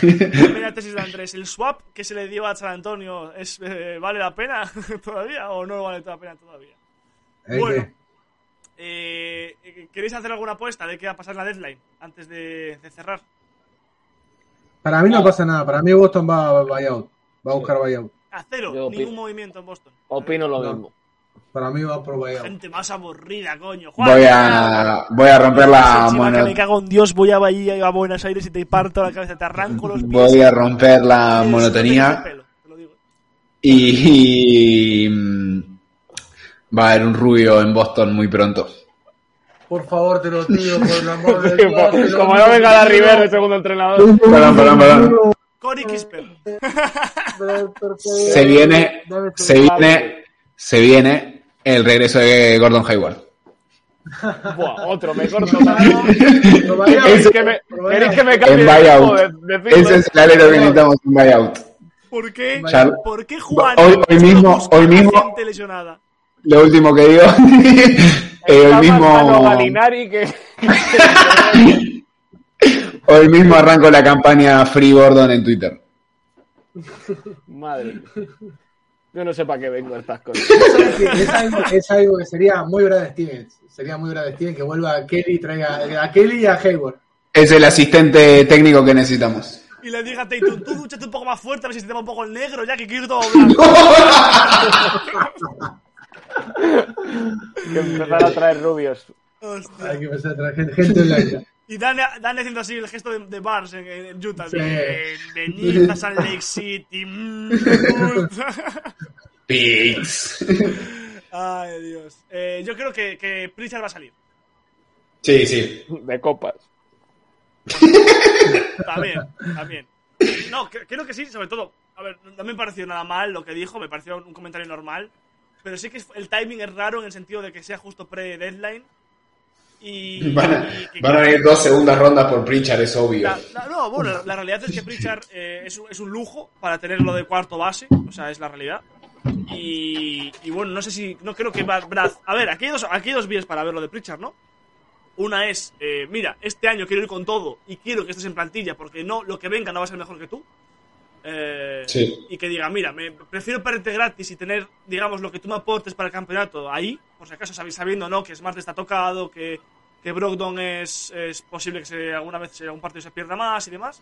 Primera tesis de Andrés. ¿El swap que se le dio a San Antonio es, eh, vale la pena todavía o no vale la pena todavía? ¿Eh, Bueno. Eh, ¿Queréis hacer alguna apuesta de qué va a pasar la deadline antes de, de cerrar? Para mí no pasa nada. Para mí Boston va a buyout. Va a buscar buyout. A cero, Yo ningún opino- movimiento en Boston. Opino lo No. mismo. Para mí va por buyout. Gente más aburrida, coño. Voy a, voy a romper la mono- me cago en Dios, voy a, ir a Buenos Aires y te parto la cabeza, te arranco los pies. voy a romper la monotonía no tienes pelo, te lo digo. y, y, va a haber un rubio en Boston muy pronto. Por favor, te lo pido, por el amor de Dios. lo Como no venga la te lo River de pido. segundo entrenador. Perdón, perdón, perdón. Cory Kisper. Se viene, se viene, se viene el regreso de Gordon Hayward. Buah, otro, me corto. ¿Queréis que me, ¿queréis buyout. que me En cambie buyout. de, de Ese es el alero que necesitamos en buyout. ¿Por qué? ¿Por qué Juan? Hoy- hoy mismo- hoy mismo- lesionada? Lo último que digo, eh, más sano mismo, que... hoy mismo arranco la campaña Free Gordon en Twitter. Madre. Yo no sé para qué vengo a estas cosas. Es algo, es algo que sería muy Brad Stevens. Sería muy Brad Stevens que vuelva a Kelly y traiga a Kelly y a Hayward. Es el asistente técnico que necesitamos. Y le diga a Tatum, tú dúchate un poco más fuerte a ver si se te va un poco el negro, ya que quiero todo blanco. Que empezar a traer rubios. Hostia. Hay que empezar a traer gente. Y Dani, Dani haciendo así el gesto de, de Barnes en, en Utah. Sí. de, Venid a Salt Lake City. mm, me gusta". Pigs. Ay, Dios. Eh, yo creo que, que Pritchard va a salir. Sí, sí. De copas. También, también. No, cre- creo que sí, sobre todo. A ver, no me pareció nada mal lo que dijo, me pareció un comentario normal. Pero sí que el timing es raro en el sentido de que sea justo pre-deadline. Y, Van a, y que- van a ir dos segundas rondas por Pritchard, es obvio. La- la- no, bueno, la, la realidad es que Pritchard eh, es, un, es un lujo para tenerlo de cuarto base, o sea, es la realidad. Y, y bueno, no sé si. No creo que va- Brad. A ver, aquí hay dos, aquí hay dos vías para ver lo de Pritchard, ¿no? Una es, eh, mira, este año quiero ir con todo y quiero que estés en plantilla porque no lo que venga no va a ser mejor que tú. Eh, Sí. Y que diga, mira, me prefiero perderte gratis y tener, digamos, lo que tú me aportes para el campeonato ahí, por si acaso sabi- sabiendo, ¿no? Que Smart está tocado, que, que Brogdon es, es posible que se, alguna vez se- un partido se pierda más y demás.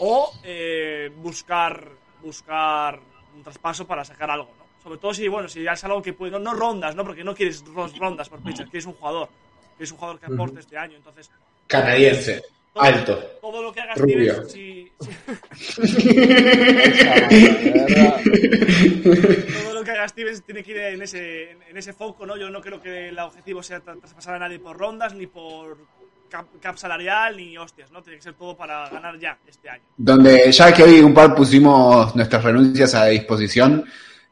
O eh, buscar, buscar un traspaso para sacar algo, ¿no? Sobre todo si, bueno, si es algo que puede, no, no rondas, ¿no? Porque no quieres ros- rondas por Pritchard, quieres un jugador, quieres un jugador que aporte este año, entonces Canadiense. Todo- Alto. Todo lo que hagas Rubio. Si- todo lo que haga Stevens tiene que ir en ese, en ese foco, ¿no? Yo no creo que el objetivo sea tra- traspasar a nadie por rondas, ni por cap, cap salarial, ni hostias, ¿no? Tiene que ser todo para ganar ya este año. Donde ya que hoy un par pusimos nuestras renuncias a disposición,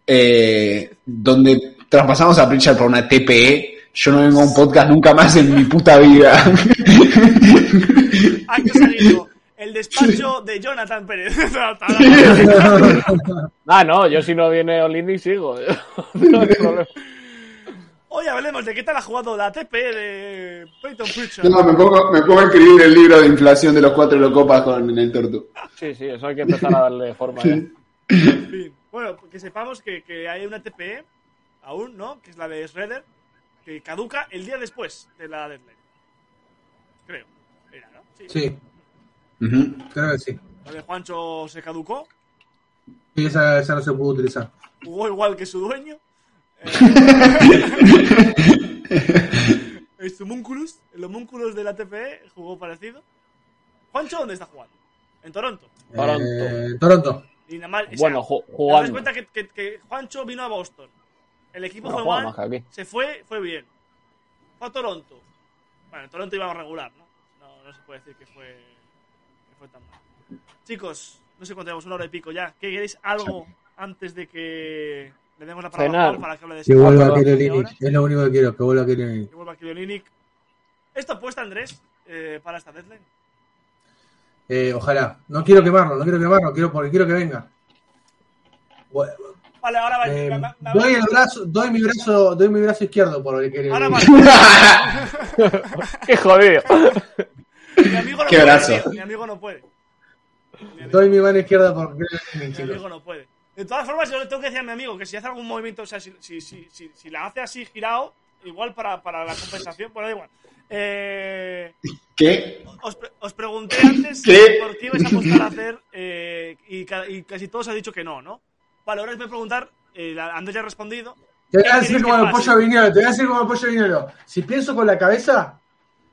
eh, donde traspasamos a Pritchard por una TPE, yo no vengo a un podcast nunca más en mi puta vida. Acto seguido, el despacho de Jonathan Pérez. Ah, no, yo si no viene Olini sigo. No hay problema. Hoy hablemos de qué tal ha jugado la TP de Peyton Pritchard. No, me pongo, me pongo a escribir el libro de inflación de los cuatro locopas con el Tortu. Sí, sí, eso hay que empezar a darle forma ya. En fin. Bueno, que sepamos que, que hay una TPE aún, ¿no? Que es la de Shredder, que caduca el día después de la deadline. Creo. Sí. Sí, Ujú. creo que sí. La de Juancho se caducó, Y esa, esa no se pudo utilizar. jugó igual que su dueño. Eh, el homúnculus, el homúnculus de la TPE jugó parecido. ¿Juancho dónde está jugando? En Toronto. Toronto. Eh, Toronto. Y nada más, o sea, Bueno, ju- te das jugando. cuenta que, que- que Juancho vino a Boston. El equipo fue mal, se fue, fue bien. Fue a Toronto. Bueno, en Toronto iba a regular, ¿no? No, se puede decir que fue, que fue tan mal. Chicos, no sé cuánto tenemos, una hora y pico ya. ¿Qué queréis algo antes de que le demos la palabra a para que hable de Que su- vuelva perdón. Kelly ¿Y ahora? Olynyk. Es lo único que quiero, que vuelva Kelly Olynyk. Que vuelva Kilioninic. ¿Esto apuesta, Andrés, eh, para esta deadline? Eh, ojalá. No quiero quemarlo, no quiero quemarlo, quiero porque quiero que venga. Bueno, Vale, ahora va. eh, va- va- va- doy el brazo, doy mi brazo, doy mi brazo izquierdo por el que ahora va. Qué jodido. Mi amigo no Qué puede, brazo. tío, Mi amigo no puede. Doy mi mano izquierda por Mi chicos. amigo no puede. De todas formas, yo le tengo que decir a mi amigo que si hace algún movimiento, o sea, si, si, si, si, si la hace así girado, igual para, para la compensación, pues da igual. Eh, ¿Qué? os, pre- os pregunté antes ¿Qué? por qué ibais a apostar a hacer eh, y, ca- y casi todos han dicho que no, ¿no? Vale, ahora os voy a preguntar, eh, Andrés ya ha respondido. Te voy ¿Qué a decir como el pollo viñolo, te voy a decir como el pollo viñolo. Si pienso con la cabeza,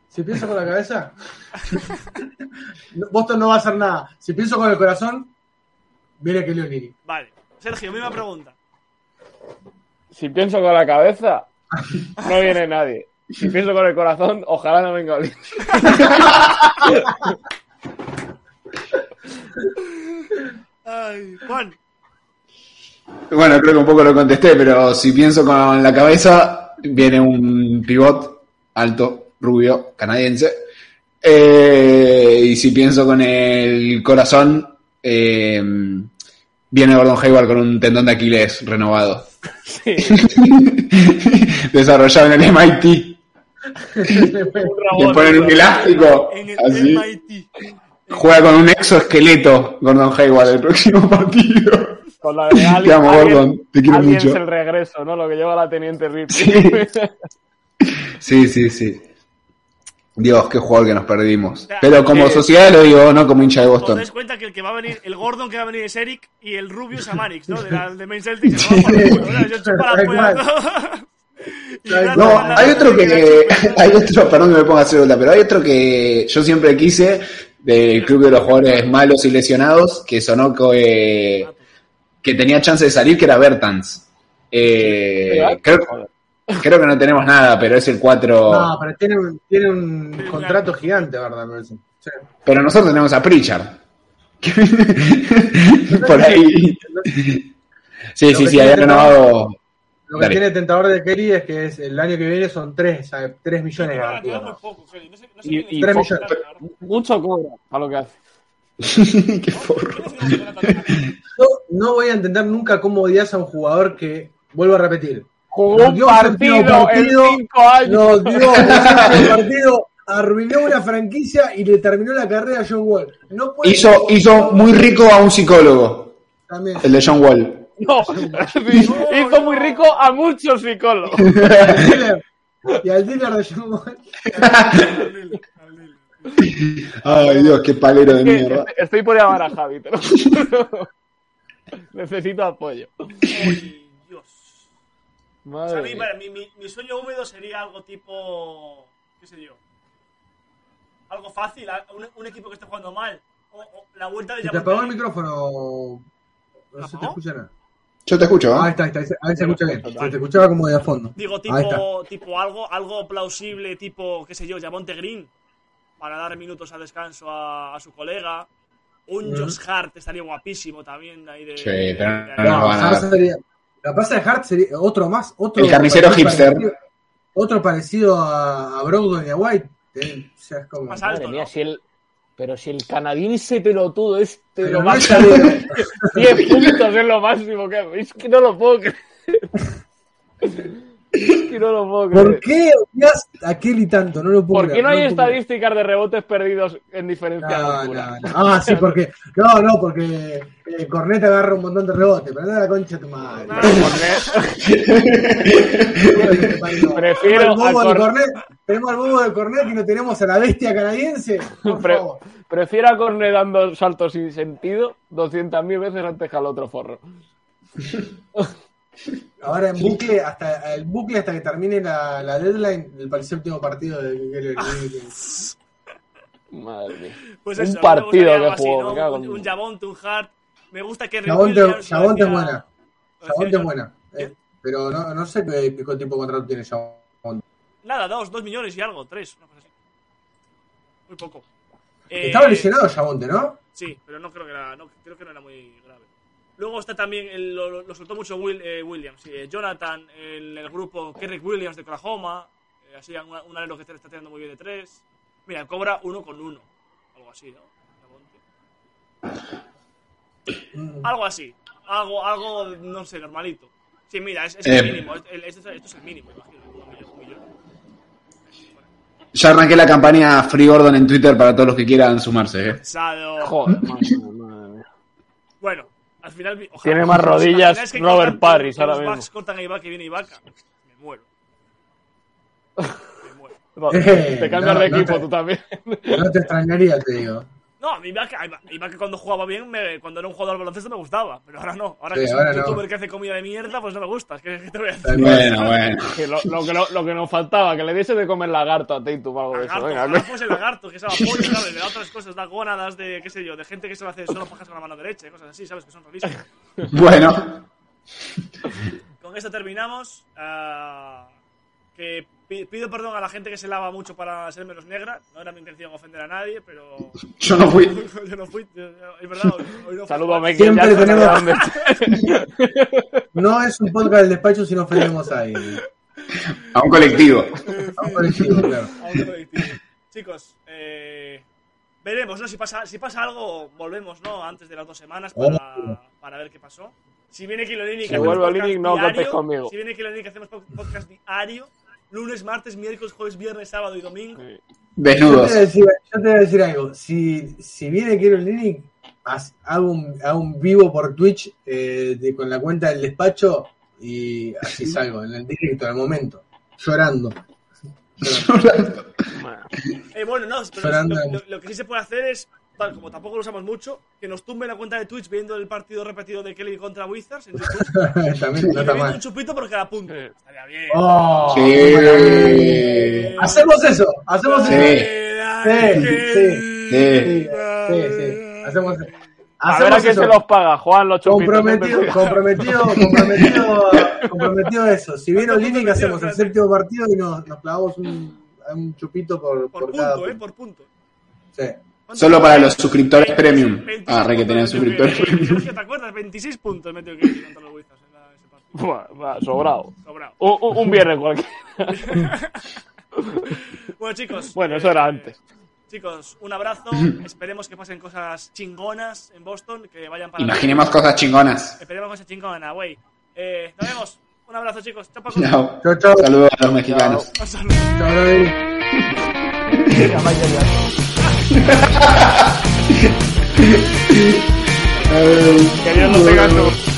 si pienso con la cabeza, no- Boston no va a hacer nada. Si pienso con el corazón, viene Kelly Olynyk. Vale, Sergio, misma pregunta. Si pienso con la cabeza, no viene nadie. Si pienso con el corazón, ojalá no venga Olin. Ay, Juan, Bueno, creo que un poco lo contesté, pero si pienso con la cabeza, viene un pivot alto, rubio, canadiense. Eh, y si pienso con el corazón, eh, viene Gordon Hayward con un tendón de Aquiles renovado. Desarrollado en el MIT. Le ponen un elástico. en el Así. MIT. Juega con un exoesqueleto Gordon Hayward el próximo partido. Con la de Te alguien, amo, alguien- Gordon. Te quiero mucho. es el regreso, ¿no? Lo que lleva la teniente Rip. Sí, sí, sí. Dios, qué jugador que nos perdimos. sea, Pero como eh, sociedad lo digo, no como hincha de Os Boston. dais cuenta que el que va a venir, el Gordon que va a venir es Eric y el Rubio es Amanix, ¿no? De, la, de Main Celtics. culo, ¿no? Hay otro que. Hay otro, perdón que me ponga a hacer otra, pero hay otro que yo siempre quise del club de los jugadores malos y lesionados, que sonó que, que tenía chance de salir, que era Bertans. Eh, creo, creo que no tenemos nada, pero es el 4. No, pero tiene un, tiene un contrato gigante, ¿verdad? Sí. Pero nosotros tenemos a Pritchard. Por ahí. Sí, Lo sí, sí, había renovado. Lo que Dale. tiene tentador de Kelly es que es, el año que viene son 3, ¿sabes? 3 millones muy garantidos. poco, Feli. No sé, no sé Y, y es. Tres poco- millones. mucho cobra a lo que hace. Qué forro. Yo no voy a entender nunca cómo odias a un jugador que, vuelvo a repetir, Jugó un partido, partido, en cinco años. nos dio un partido, arruinó una franquicia y le terminó la carrera a John Wall. No puede Hizo, hizo muy rico a un psicólogo, también. el de John Wall. No, hizo muy rico a muchos psicólogos. Y al dealer- de John Wall. Ay, Dios, qué palero de mierda. Estoy por llamar a Javi, juro. Necesito apoyo. Uy, O sea, a mí, vale, mi, mi, sueño húmedo sería algo tipo. ¿Qué sé yo? Algo fácil, a- un, un equipo que esté jugando mal. O, o la vuelta de te apagó el micrófono. No se te escucha nada. Yo te escucho, Ahí ¿eh? está, ahí está, ahí se- ahí se escucha bien. Se te escuchaba como de fondo. Digo, está. tipo, tipo algo, algo plausible, tipo, qué sé yo, Javonte Green, para dar minutos a descanso a, a su colega. Un. Josh Hart estaría guapísimo también ahí de. Sí, pero de- no de- No, van a Hart dar. sería. La pasa de Hart sería otro más. Otro El carnicero parecido- hipster. Otro parecido a, a Brogdon y a White. Eh, o sea, es como. Más Madre mía, ¿no? si el, pero si el canadiense pelotudo este Pero lo no más es alero. 10 puntos es lo máximo que es que no lo puedo creer. Es que no lo puedo creer. ¿Por qué odias a Kelly tanto? No lo puedo ¿Por qué creer, no hay creer. estadísticas de rebotes perdidos en diferencia No, no, no. Ah, sí, porque. No, no, porque eh, Cornet agarra un montón de rebotes. Pero no la concha de tu madre. Prefiero al bobo de Cor- Cornet, tenemos al bobo de Cornet y no tenemos a la bestia canadiense. Por Pre- favor. prefiero a Cornet dando saltos sin sentido 200.000 veces antes que al otro forro. Ahora en bucle hasta el bucle hasta que termine la, la deadline del para el séptimo partido de Olynyk. Madre mía. Pues un eso, partido que jugó, ¿no? me cago Un, un Javonte, un Hart. Me gusta que Williams lo Chabonte es buena. yo. es buena. Eh, pero no, no sé qué, qué tipo de contrato tiene Chabonte. Nada, dos, dos millones y algo, tres, una cosa así. Muy poco. Eh, Estaba lesionado Chabonte, ¿no? Sí, pero no creo que era, no, creo que no era muy. Luego está también, el- lo, lo soltó mucho Will- eh, Williams, sí, eh, Jonathan, el, el grupo Kerrick Williams de Oklahoma, eh, así un, un alero que está tirando muy bien de tres. Mira, cobra uno con uno, algo así, ¿no? Algo así, algo, algo, no sé, normalito. Sí, mira, es, es Eh. el mínimo, es- el- esto, es- esto es el mínimo, imagino, un millón. Ya arranqué la campaña Free Gordon en Twitter para todos los que quieran sumarse, ¿eh? Joder, madre mía, Bueno, al final. ojalá- Tiene más ¿os rodillas imagináis que Robert cortan- Parris ahora los mismo. Bucks cortan a Ibaka y viene Ibaka. Me muero. No, Eh, te cambias no, de no equipo te- tú también. No te extrañaría, te digo. No, Ibaka, Ibaka cuando jugaba bien, me- cuando era un jugador de baloncesto me gustaba. Pero ahora no. Ahora Sí, que es ahora un no. youtuber que hace comida de mierda, pues no me gusta. Es que, ¿qué te voy a decir? Bueno, bueno. Que lo, lo que no- lo que nos faltaba, que le diese de comer lagarto a Tatum o algo de eso. Venga, fuese el lagarto, que se apoyo, ¿sabes? Le da otras cosas, da gónadas de, qué sé yo, de gente que se lo hace solo pajas con la mano derecha y cosas así, ¿sabes? Que son rarísimas. Bueno, Con esto terminamos. ah, que pido perdón a la gente que se lava mucho para ser menos negra. No era mi intención ofender a nadie, pero. yo no fui. yo no fui. yo- Es verdad, hoy, no fui. Saludo a Michael Siempre tenemos- No es un podcast del despacho si no ofendemos a alguien. A un colectivo. A un colectivo, claro. A un colectivo. Chicos, eh, veremos, ¿no? Si pasa, si pasa algo, volvemos, ¿no? Antes de las dos semanas para, Oh. para ver qué pasó. Si viene Kilo Linic, Si hacemos podcast Linic, no diario. contéis conmigo. Si viene Linic, hacemos po- podcast diario. Lunes, martes, miércoles, jueves, viernes, sábado y domingo. Yo te, Desnudos. voy a decir, yo te voy a decir algo. Si, si viene Quiero Linic, haz- hago un, hago un vivo por Twitch eh, de- con la cuenta del despacho y así salgo en el directo, al momento. Llorando. Eh, bueno, no, pero Llorando. lo, lo- lo que sí se puede hacer es, tal como tampoco lo usamos mucho, que nos tumben la cuenta de Twitch viendo el partido repetido de Kelly contra Wizards en YouTube. También y no está un chupito por cada punto. Estaría bien. Oh, Sí. Hacemos eso, hacemos Sí. eso. Sí, sí, Sí. sí, sí, sí. Hacemos, A ver a hacemos quién eso. se los paga, Juan, los chupitos. Comprometido, comprometido, comprometido, comprometido eso. Si viene Olinic, hacemos el séptimo partido y nos, nos clavamos un, un chupito por, Por por cada punto, eh, punto. por punto. Sí. Solo para los suscriptores premium. 26 Ah, re que tenían suscriptores premium. ¿te acuerdas? 26 puntos metió Kelly contra los Wizards en la- ese partido. Buah, buah, sobrado. Sobrado. Un, un- un viernes cualquiera. Bueno, chicos. Bueno, eso era antes. Chicos, un abrazo. Esperemos que pasen cosas chingonas en Boston, que vayan para. Imaginemos cosas chingonas. Esperemos cosas chingonas, güey. Eh, nos vemos. Un abrazo, chicos. Chao, Paco. Chao. Chao, chao. Saludos a los mexicanos. Saludo. Chao, Que Dios